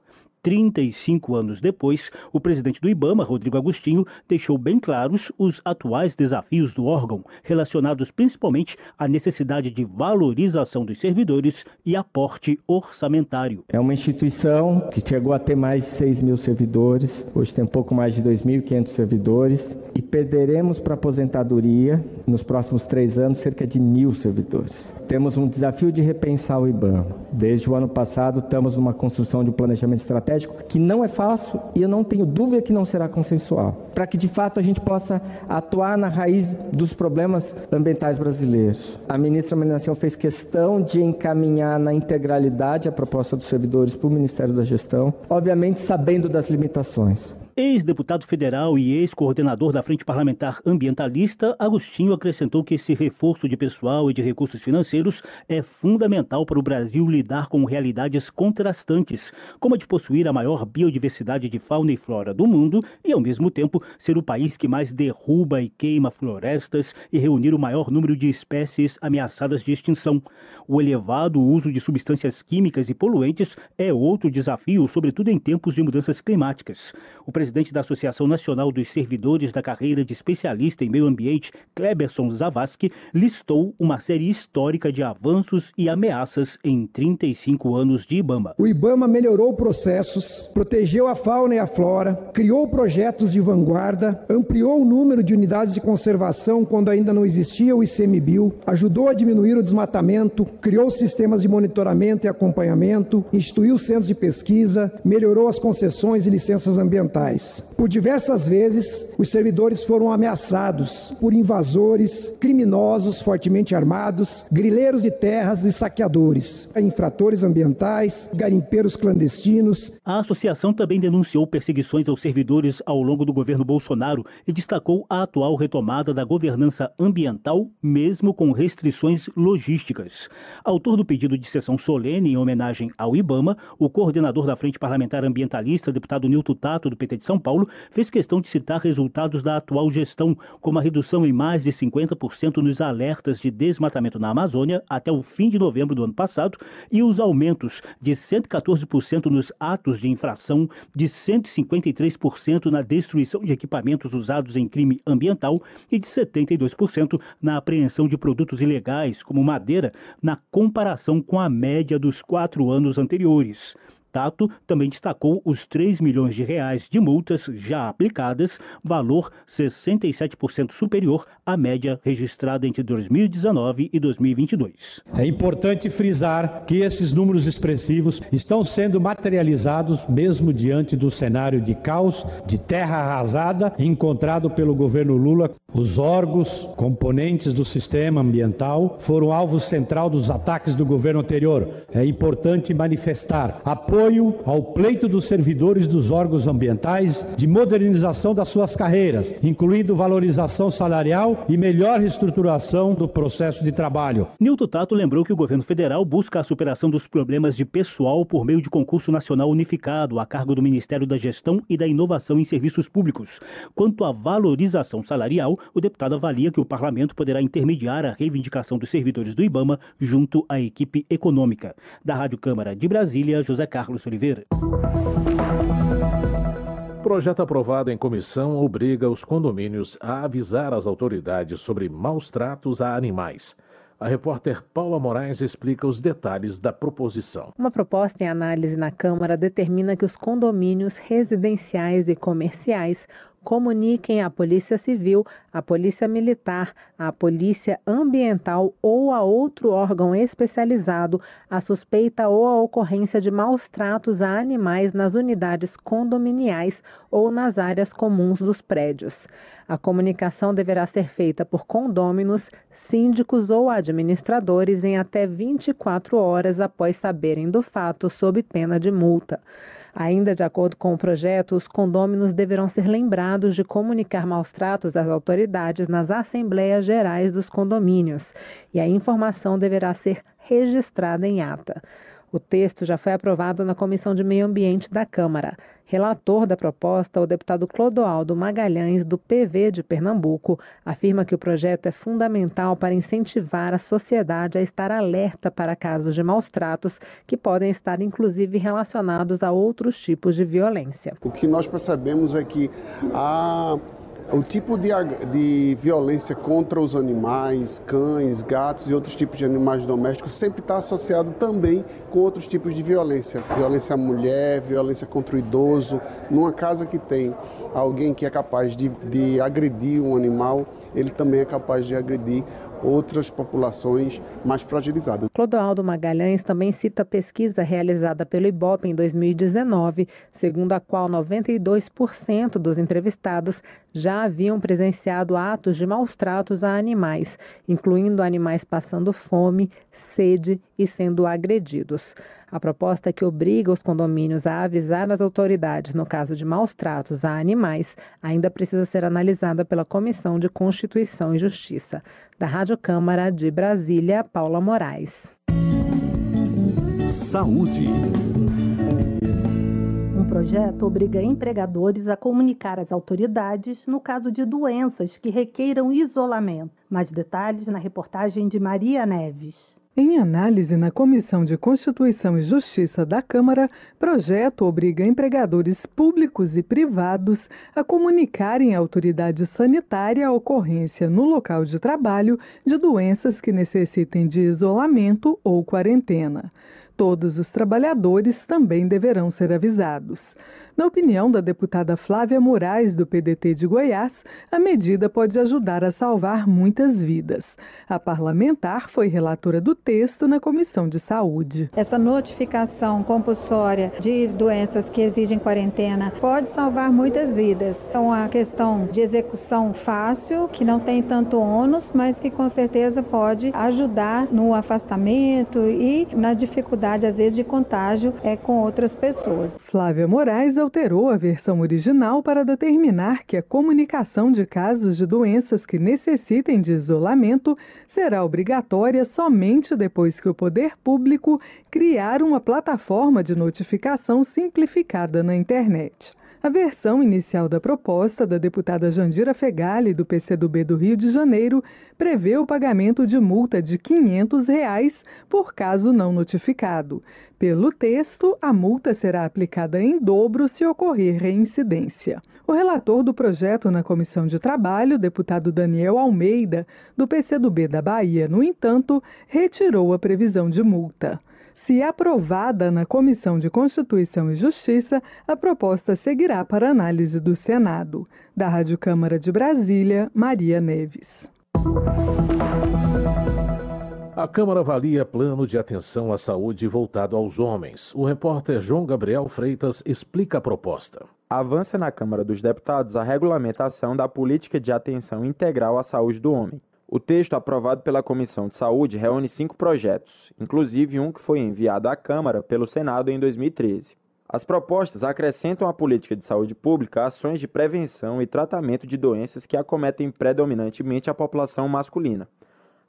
35 anos depois, o presidente do IBAMA, Rodrigo Agostinho, deixou bem claros os atuais desafios do órgão, relacionados principalmente à necessidade de valorização dos servidores e aporte orçamentário. É uma instituição que chegou a ter mais de 6 mil servidores, hoje tem pouco mais de 2.500 servidores, e perderemos para aposentadoria, nos próximos três anos, cerca de mil servidores. Temos um desafio de repensar o IBAMA. Desde o ano passado, estamos numa construção de um planejamento estratégico que não é fácil e eu não tenho dúvida que não será consensual, para que de fato a gente possa atuar na raiz dos problemas ambientais brasileiros. A ministra Marina fez questão de encaminhar na integralidade a proposta dos servidores para o Ministério da Gestão, obviamente sabendo das limitações. Ex-deputado federal e ex-coordenador da Frente Parlamentar Ambientalista, Agostinho acrescentou que esse reforço de pessoal e de recursos financeiros é fundamental para o Brasil lidar com realidades contrastantes, como a de possuir a maior biodiversidade de fauna e flora do mundo e, ao mesmo tempo, ser o país que mais derruba e queima florestas e reunir o maior número de espécies ameaçadas de extinção. O elevado uso de substâncias químicas e poluentes é outro desafio, sobretudo em tempos de mudanças climáticas. O presidente da Associação Nacional dos Servidores da Carreira de Especialista em Meio Ambiente, Kleberson Zavascki, listou uma série histórica de avanços e ameaças em 35 anos de IBAMA. O IBAMA melhorou processos, protegeu a fauna e a flora, criou projetos de vanguarda, ampliou o número de unidades de conservação quando ainda não existia o ICMBio, ajudou a diminuir o desmatamento, criou sistemas de monitoramento e acompanhamento, instituiu centros de pesquisa, melhorou as concessões e licenças ambientais. Por diversas vezes, os servidores foram ameaçados por invasores, criminosos fortemente armados, grileiros de terras e saqueadores, infratores ambientais, garimpeiros clandestinos. A associação também denunciou perseguições aos servidores ao longo do governo Bolsonaro e destacou a atual retomada da governança ambiental, mesmo com restrições logísticas. Autor do pedido de sessão solene em homenagem ao IBAMA, o coordenador da Frente Parlamentar Ambientalista, deputado Nilton Tato, do PT de São Paulo fez questão de citar resultados da atual gestão, como a redução em mais de 50% nos alertas de desmatamento na Amazônia até o fim de novembro do ano passado e os aumentos de 114% nos atos de infração, de 153% na destruição de equipamentos usados em crime ambiental e de 72% na apreensão de produtos ilegais, como madeira, na comparação com a média dos quatro anos anteriores. Tato também destacou os 3 milhões de reais de multas já aplicadas, valor 67% superior à média registrada entre 2019 e 2022. É importante frisar que esses números expressivos estão sendo materializados mesmo diante do cenário de caos, de terra arrasada encontrado pelo governo Lula. Os órgãos, componentes do sistema ambiental, foram alvo central dos ataques do governo anterior. É importante manifestar apoio apoio ao pleito dos servidores dos órgãos ambientais de modernização das suas carreiras, incluindo valorização salarial e melhor reestruturação do processo de trabalho. Nilton Tato lembrou que o governo federal busca a superação dos problemas de pessoal por meio de concurso nacional unificado a cargo do Ministério da Gestão e da Inovação em Serviços Públicos. Quanto à valorização salarial, o deputado avalia que o parlamento poderá intermediar a reivindicação dos servidores do IBAMA junto à equipe econômica. Da Rádio Câmara de Brasília, José Carlos. Carlos Oliveira. Projeto aprovado em comissão obriga os condomínios a avisar as autoridades sobre maus tratos a animais. A repórter Paula Moraes explica os detalhes da proposição. Uma proposta em análise na Câmara determina que os condomínios residenciais e comerciais comuniquem à Polícia Civil, à Polícia Militar, à Polícia Ambiental ou a outro órgão especializado a suspeita ou a ocorrência de maus tratos a animais nas unidades condominiais ou nas áreas comuns dos prédios. A comunicação deverá ser feita por condôminos, síndicos ou administradores em até 24 horas após saberem do fato, sob pena de multa. Ainda de acordo com o projeto, os condôminos deverão ser lembrados de comunicar maus tratos às autoridades nas assembleias gerais dos condomínios e a informação deverá ser registrada em ata. O texto já foi aprovado na Comissão de Meio Ambiente da Câmara. Relator da proposta, o deputado Clodoaldo Magalhães, do PV de Pernambuco, afirma que o projeto é fundamental para incentivar a sociedade a estar alerta para casos de maus tratos que podem estar inclusive relacionados a outros tipos de violência. O que nós percebemos é que a o tipo de, de violência contra os animais, cães, gatos e outros tipos de animais domésticos sempre está associado também com outros tipos de violência. Violência à mulher, violência contra o idoso. Numa casa que tem alguém que é capaz de, de agredir um animal, ele também é capaz de agredir outras populações mais fragilizadas. Clodoaldo Magalhães também cita pesquisa realizada pelo IBOP em 2019, segundo a qual 92% dos entrevistados já haviam presenciado atos de maus tratos a animais, incluindo animais passando fome, sede e sendo agredidos. A proposta que obriga os condomínios a avisar as autoridades no caso de maus tratos a animais ainda precisa ser analisada pela Comissão de Constituição e Justiça. Da Rádio Câmara de Brasília, Paula Moraes. Saúde. Projeto obriga empregadores a comunicar às autoridades no caso de doenças que requeiram isolamento. Mais detalhes na reportagem de Maria Neves. Em análise na Comissão de Constituição e Justiça da Câmara, projeto obriga empregadores públicos e privados a comunicarem à autoridade sanitária a ocorrência no local de trabalho de doenças que necessitem de isolamento ou quarentena. Todos os trabalhadores também deverão ser avisados. Na opinião da deputada Flávia Moraes, do PDT de Goiás, a medida pode ajudar a salvar muitas vidas. A parlamentar foi relatora do texto na Comissão de Saúde. Essa notificação compulsória de doenças que exigem quarentena pode salvar muitas vidas. É uma questão de execução fácil, que não tem tanto ônus, mas que com certeza pode ajudar no afastamento e na dificuldade, às vezes, de contágio é, com outras pessoas. Flávia Moraes alterou a versão original para determinar que a comunicação de casos de doenças que necessitem de isolamento será obrigatória somente depois que o poder público criar uma plataforma de notificação simplificada na internet. A versão inicial da proposta da deputada Jandira Fegali, do PCdoB do Rio de Janeiro, prevê o pagamento de multa de 500 reais por caso não notificado. Pelo texto, a multa será aplicada em dobro se ocorrer reincidência. O relator do projeto na Comissão de Trabalho, deputado Daniel Almeida, do PCdoB da Bahia, no entanto, retirou a previsão de multa. Se aprovada na Comissão de Constituição e Justiça, a proposta seguirá para análise do Senado. Da Rádio Câmara de Brasília, Maria Neves. A Câmara avalia plano de atenção à saúde voltado aos homens. O repórter João Gabriel Freitas explica a proposta. Avança na Câmara dos Deputados a regulamentação da política de atenção integral à saúde do homem. O texto aprovado pela Comissão de Saúde reúne cinco projetos, inclusive um que foi enviado à Câmara pelo Senado em 2013. As propostas acrescentam à política de saúde pública ações de prevenção e tratamento de doenças que acometem predominantemente a população masculina.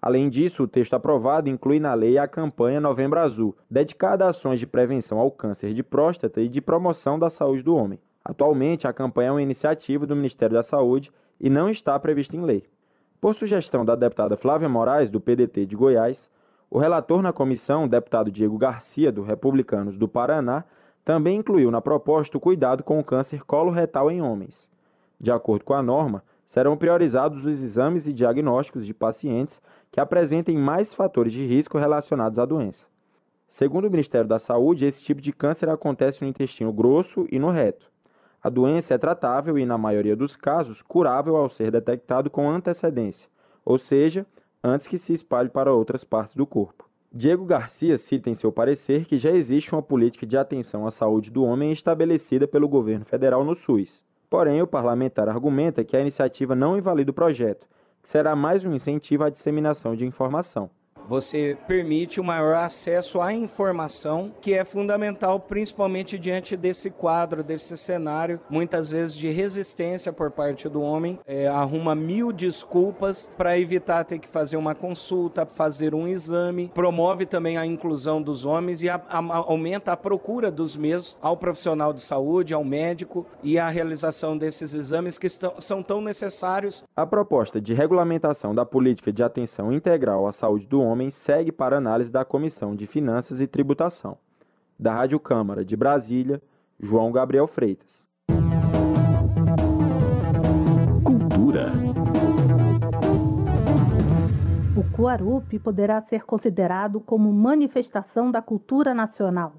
Além disso, o texto aprovado inclui na lei a campanha Novembro Azul, dedicada a ações de prevenção ao câncer de próstata e de promoção da saúde do homem. Atualmente, a campanha é uma iniciativa do Ministério da Saúde e não está prevista em lei. Por sugestão da deputada Flávia Moraes, do PDT de Goiás, o relator na comissão, deputado Diego Garcia, do Republicanos do Paraná, também incluiu na proposta o cuidado com o câncer coloretal em homens. De acordo com a norma, serão priorizados os exames e diagnósticos de pacientes que apresentem mais fatores de risco relacionados à doença. Segundo o Ministério da Saúde, esse tipo de câncer acontece no intestino grosso e no reto. A doença é tratável e, na maioria dos casos, curável ao ser detectado com antecedência, ou seja, antes que se espalhe para outras partes do corpo. Diego Garcia cita em seu parecer que já existe uma política de atenção à saúde do homem estabelecida pelo governo federal no SUS. Porém, o parlamentar argumenta que a iniciativa não invalida o projeto, que será mais um incentivo à disseminação de informação você permite o maior acesso à informação, que é fundamental principalmente diante desse quadro, desse cenário, muitas vezes de resistência por parte do homem, é, arruma mil desculpas para evitar ter que fazer uma consulta, fazer um exame, promove também a inclusão dos homens e a, a, aumenta a procura dos mesmos ao profissional de saúde, ao médico e a realização desses exames que estão, são tão necessários. A proposta de regulamentação da política de atenção integral à saúde do homem segue para análise da Comissão de Finanças e Tributação. Da Rádio Câmara de Brasília, João Gabriel Freitas. Cultura. O Cuarupi poderá ser considerado como manifestação da cultura nacional.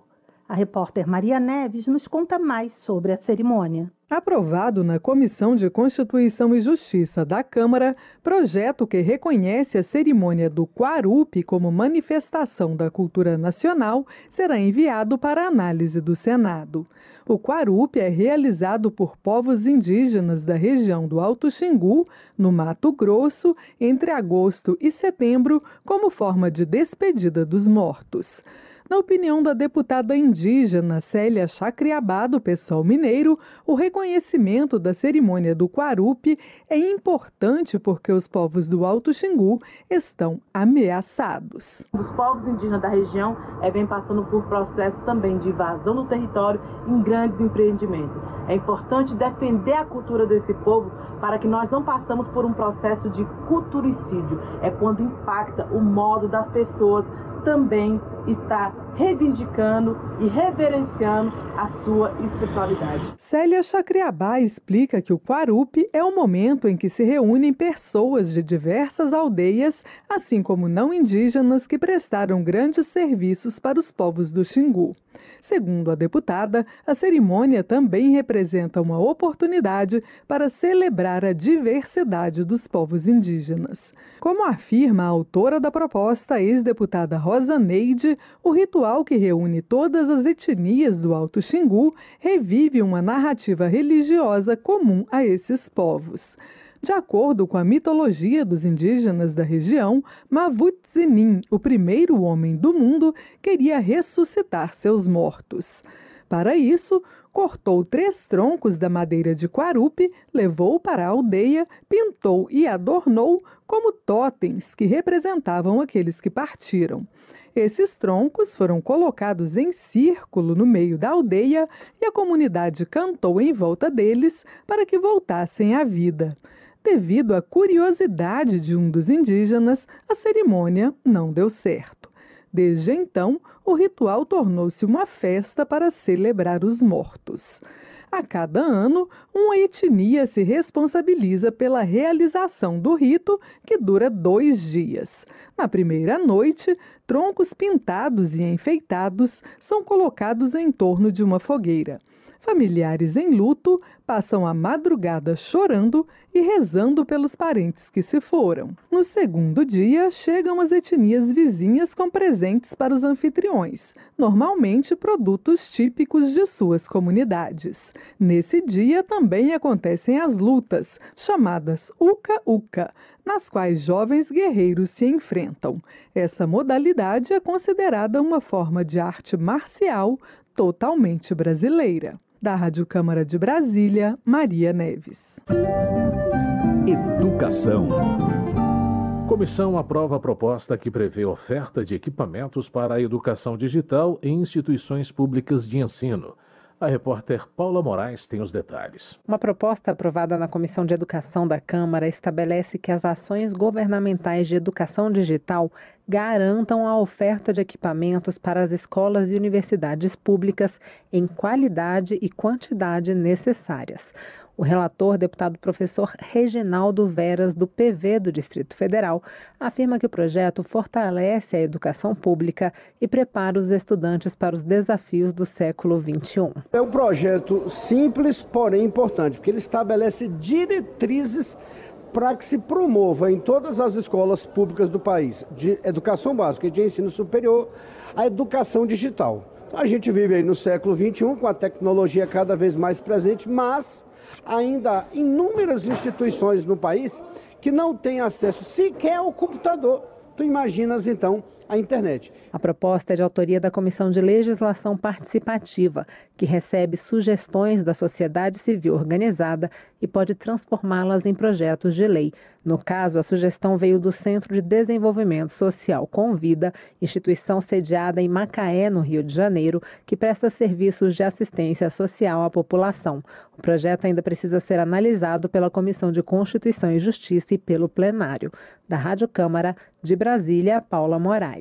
A repórter Maria Neves nos conta mais sobre a cerimônia. Aprovado na Comissão de Constituição e Justiça da Câmara, projeto que reconhece a cerimônia do Quarupi como manifestação da cultura nacional será enviado para análise do Senado. O Quarupi é realizado por povos indígenas da região do Alto Xingu, no Mato Grosso, entre agosto e setembro, como forma de despedida dos mortos. Na opinião da deputada indígena Célia Chacriabá, do PSOL Mineiro, o reconhecimento da cerimônia do Quarupi é importante porque os povos do Alto Xingu estão ameaçados. Os povos indígenas da região é, vem passando por processo também de invasão do território em grandes empreendimentos. É importante defender a cultura desse povo para que nós não passemos por um processo de culturicídio. É quando impacta o modo das pessoas também está reivindicando e reverenciando a sua espiritualidade. Célia Chacriabá explica que o Quarupi é o momento em que se reúnem pessoas de diversas aldeias, assim como não indígenas que prestaram grandes serviços para os povos do Xingu. Segundo a deputada, a cerimônia também representa uma oportunidade para celebrar a diversidade dos povos indígenas. Como afirma a autora da proposta, ex-deputada Rosa Neide, o ritual que reúne todas as etnias do Alto Xingu revive uma narrativa religiosa comum a esses povos. De acordo com a mitologia dos indígenas da região, Mavut-Zinin, o primeiro homem do mundo, queria ressuscitar seus mortos. Para isso, cortou três troncos da madeira de quarupi, levou para a aldeia, pintou e adornou como totens que representavam aqueles que partiram. Esses troncos foram colocados em círculo no meio da aldeia e a comunidade cantou em volta deles para que voltassem à vida. Devido à curiosidade de um dos indígenas, a cerimônia não deu certo. Desde então, o ritual tornou-se uma festa para celebrar os mortos. A cada ano, uma etnia se responsabiliza pela realização do rito, que dura dois dias. Na primeira noite, troncos pintados e enfeitados são colocados em torno de uma fogueira. Familiares em luto passam a madrugada chorando e rezando pelos parentes que se foram. No segundo dia, chegam as etnias vizinhas com presentes para os anfitriões, normalmente produtos típicos de suas comunidades. Nesse dia também acontecem as lutas, chamadas uca-uca, nas quais jovens guerreiros se enfrentam. Essa modalidade é considerada uma forma de arte marcial totalmente brasileira. Da Rádio Câmara de Brasília, Maria Neves. Educação. Comissão aprova a proposta que prevê oferta de equipamentos para a educação digital em instituições públicas de ensino. A repórter Paula Moraes tem os detalhes. Uma proposta aprovada na Comissão de Educação da Câmara estabelece que as ações governamentais de educação digital garantam a oferta de equipamentos para as escolas e universidades públicas em qualidade e quantidade necessárias. O relator, deputado professor Reginaldo Veras, do PV do Distrito Federal, afirma que o projeto fortalece a educação pública e prepara os estudantes para os desafios do século XXI. É um projeto simples, porém importante, porque ele estabelece diretrizes para que se promova em todas as escolas públicas do país, de educação básica e de ensino superior, a educação digital. A gente vive aí no século XXI com a tecnologia cada vez mais presente, mas ainda inúmeras instituições no país que não têm acesso sequer ao computador. Tu imaginas então a internet. A proposta é de autoria da Comissão de Legislação Participativa, que recebe sugestões da sociedade civil organizada e pode transformá-las em projetos de lei. No caso, a sugestão veio do Centro de Desenvolvimento Social Convida, instituição sediada em Macaé, no Rio de Janeiro, que presta serviços de assistência social à população. O projeto ainda precisa ser analisado pela Comissão de Constituição e Justiça e pelo plenário. Da Rádio Câmara, de Brasília, Paula Moraes.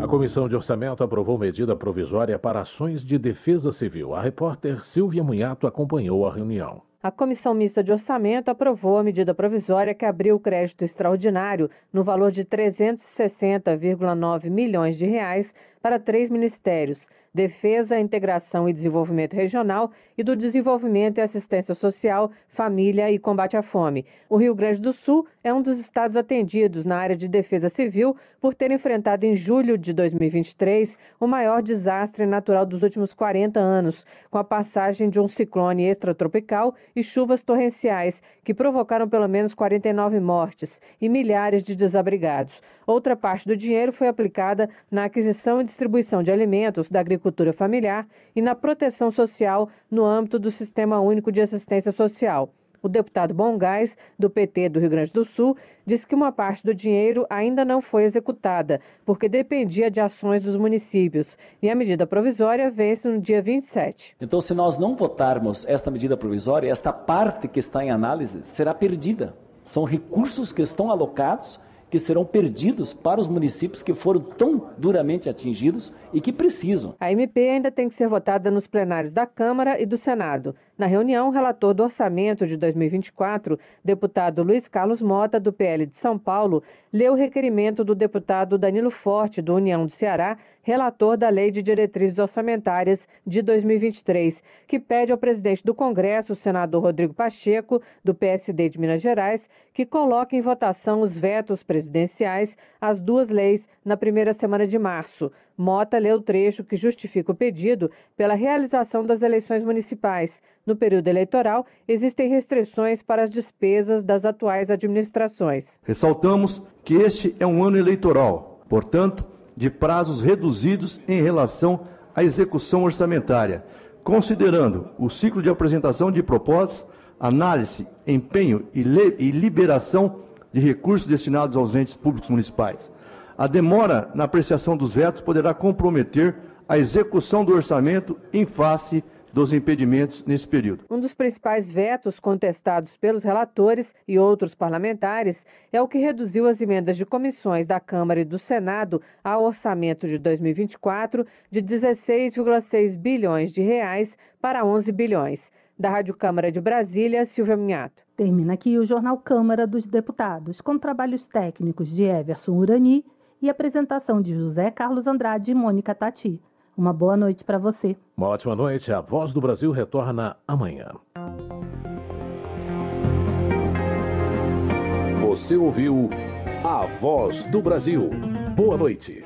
A Comissão de Orçamento aprovou medida provisória para ações de defesa civil. A repórter Silvia Munhato acompanhou a reunião. A Comissão Mista de Orçamento aprovou a medida provisória que abriu o crédito extraordinário no valor de 360,9 milhões de reais para três ministérios Defesa, Integração e Desenvolvimento Regional e do Desenvolvimento e Assistência Social, Família e Combate à Fome. O Rio Grande do Sul é um dos estados atendidos na área de defesa civil por ter enfrentado em julho de 2023 o maior desastre natural dos últimos 40 anos, com a passagem de um ciclone extratropical e chuvas torrenciais que provocaram pelo menos 49 mortes e milhares de desabrigados. Outra parte do dinheiro foi aplicada na aquisição e distribuição de alimentos da agricultura familiar e na proteção social no âmbito do Sistema Único de Assistência Social. O deputado Bongás, do PT do Rio Grande do Sul, disse que uma parte do dinheiro ainda não foi executada, porque dependia de ações dos municípios. E a medida provisória vence no dia 27. Então, se nós não votarmos esta medida provisória, esta parte que está em análise será perdida. São recursos que estão alocados que serão perdidos para os municípios que foram tão duramente atingidos e que precisam. A MP ainda tem que ser votada nos plenários da Câmara e do Senado. Na reunião, o relator do orçamento de 2024, deputado Luiz Carlos Mota, do PL de São Paulo, leu o requerimento do deputado Danilo Forte, do União do Ceará, relator da Lei de Diretrizes Orçamentárias de 2023, que pede ao presidente do Congresso, o senador Rodrigo Pacheco, do PSD de Minas Gerais, que coloque em votação os vetos presidenciais às duas leis na primeira semana de março. Mota leu o trecho que justifica o pedido pela realização das eleições municipais. No período eleitoral, existem restrições para as despesas das atuais administrações. Ressaltamos que este é um ano eleitoral, portanto, de prazos reduzidos em relação à execução orçamentária, considerando o ciclo de apresentação de propostas, análise, empenho e, e liberação de recursos destinados aos entes públicos municipais. A demora na apreciação dos vetos poderá comprometer a execução do orçamento em face dos impedimentos nesse período. Um dos principais vetos contestados pelos relatores e outros parlamentares é o que reduziu as emendas de comissões da Câmara e do Senado ao orçamento de 2024 de 16,6 bilhões de reais para 11 bilhões. Da Rádio Câmara de Brasília, Silvia Minhato. Termina aqui o Jornal Câmara dos Deputados, com trabalhos técnicos de Everson Urani e apresentação de José Carlos Andrade e Mônica Tati. Uma boa noite para você. Uma ótima noite. A Voz do Brasil retorna amanhã. Você ouviu A Voz do Brasil. Boa noite.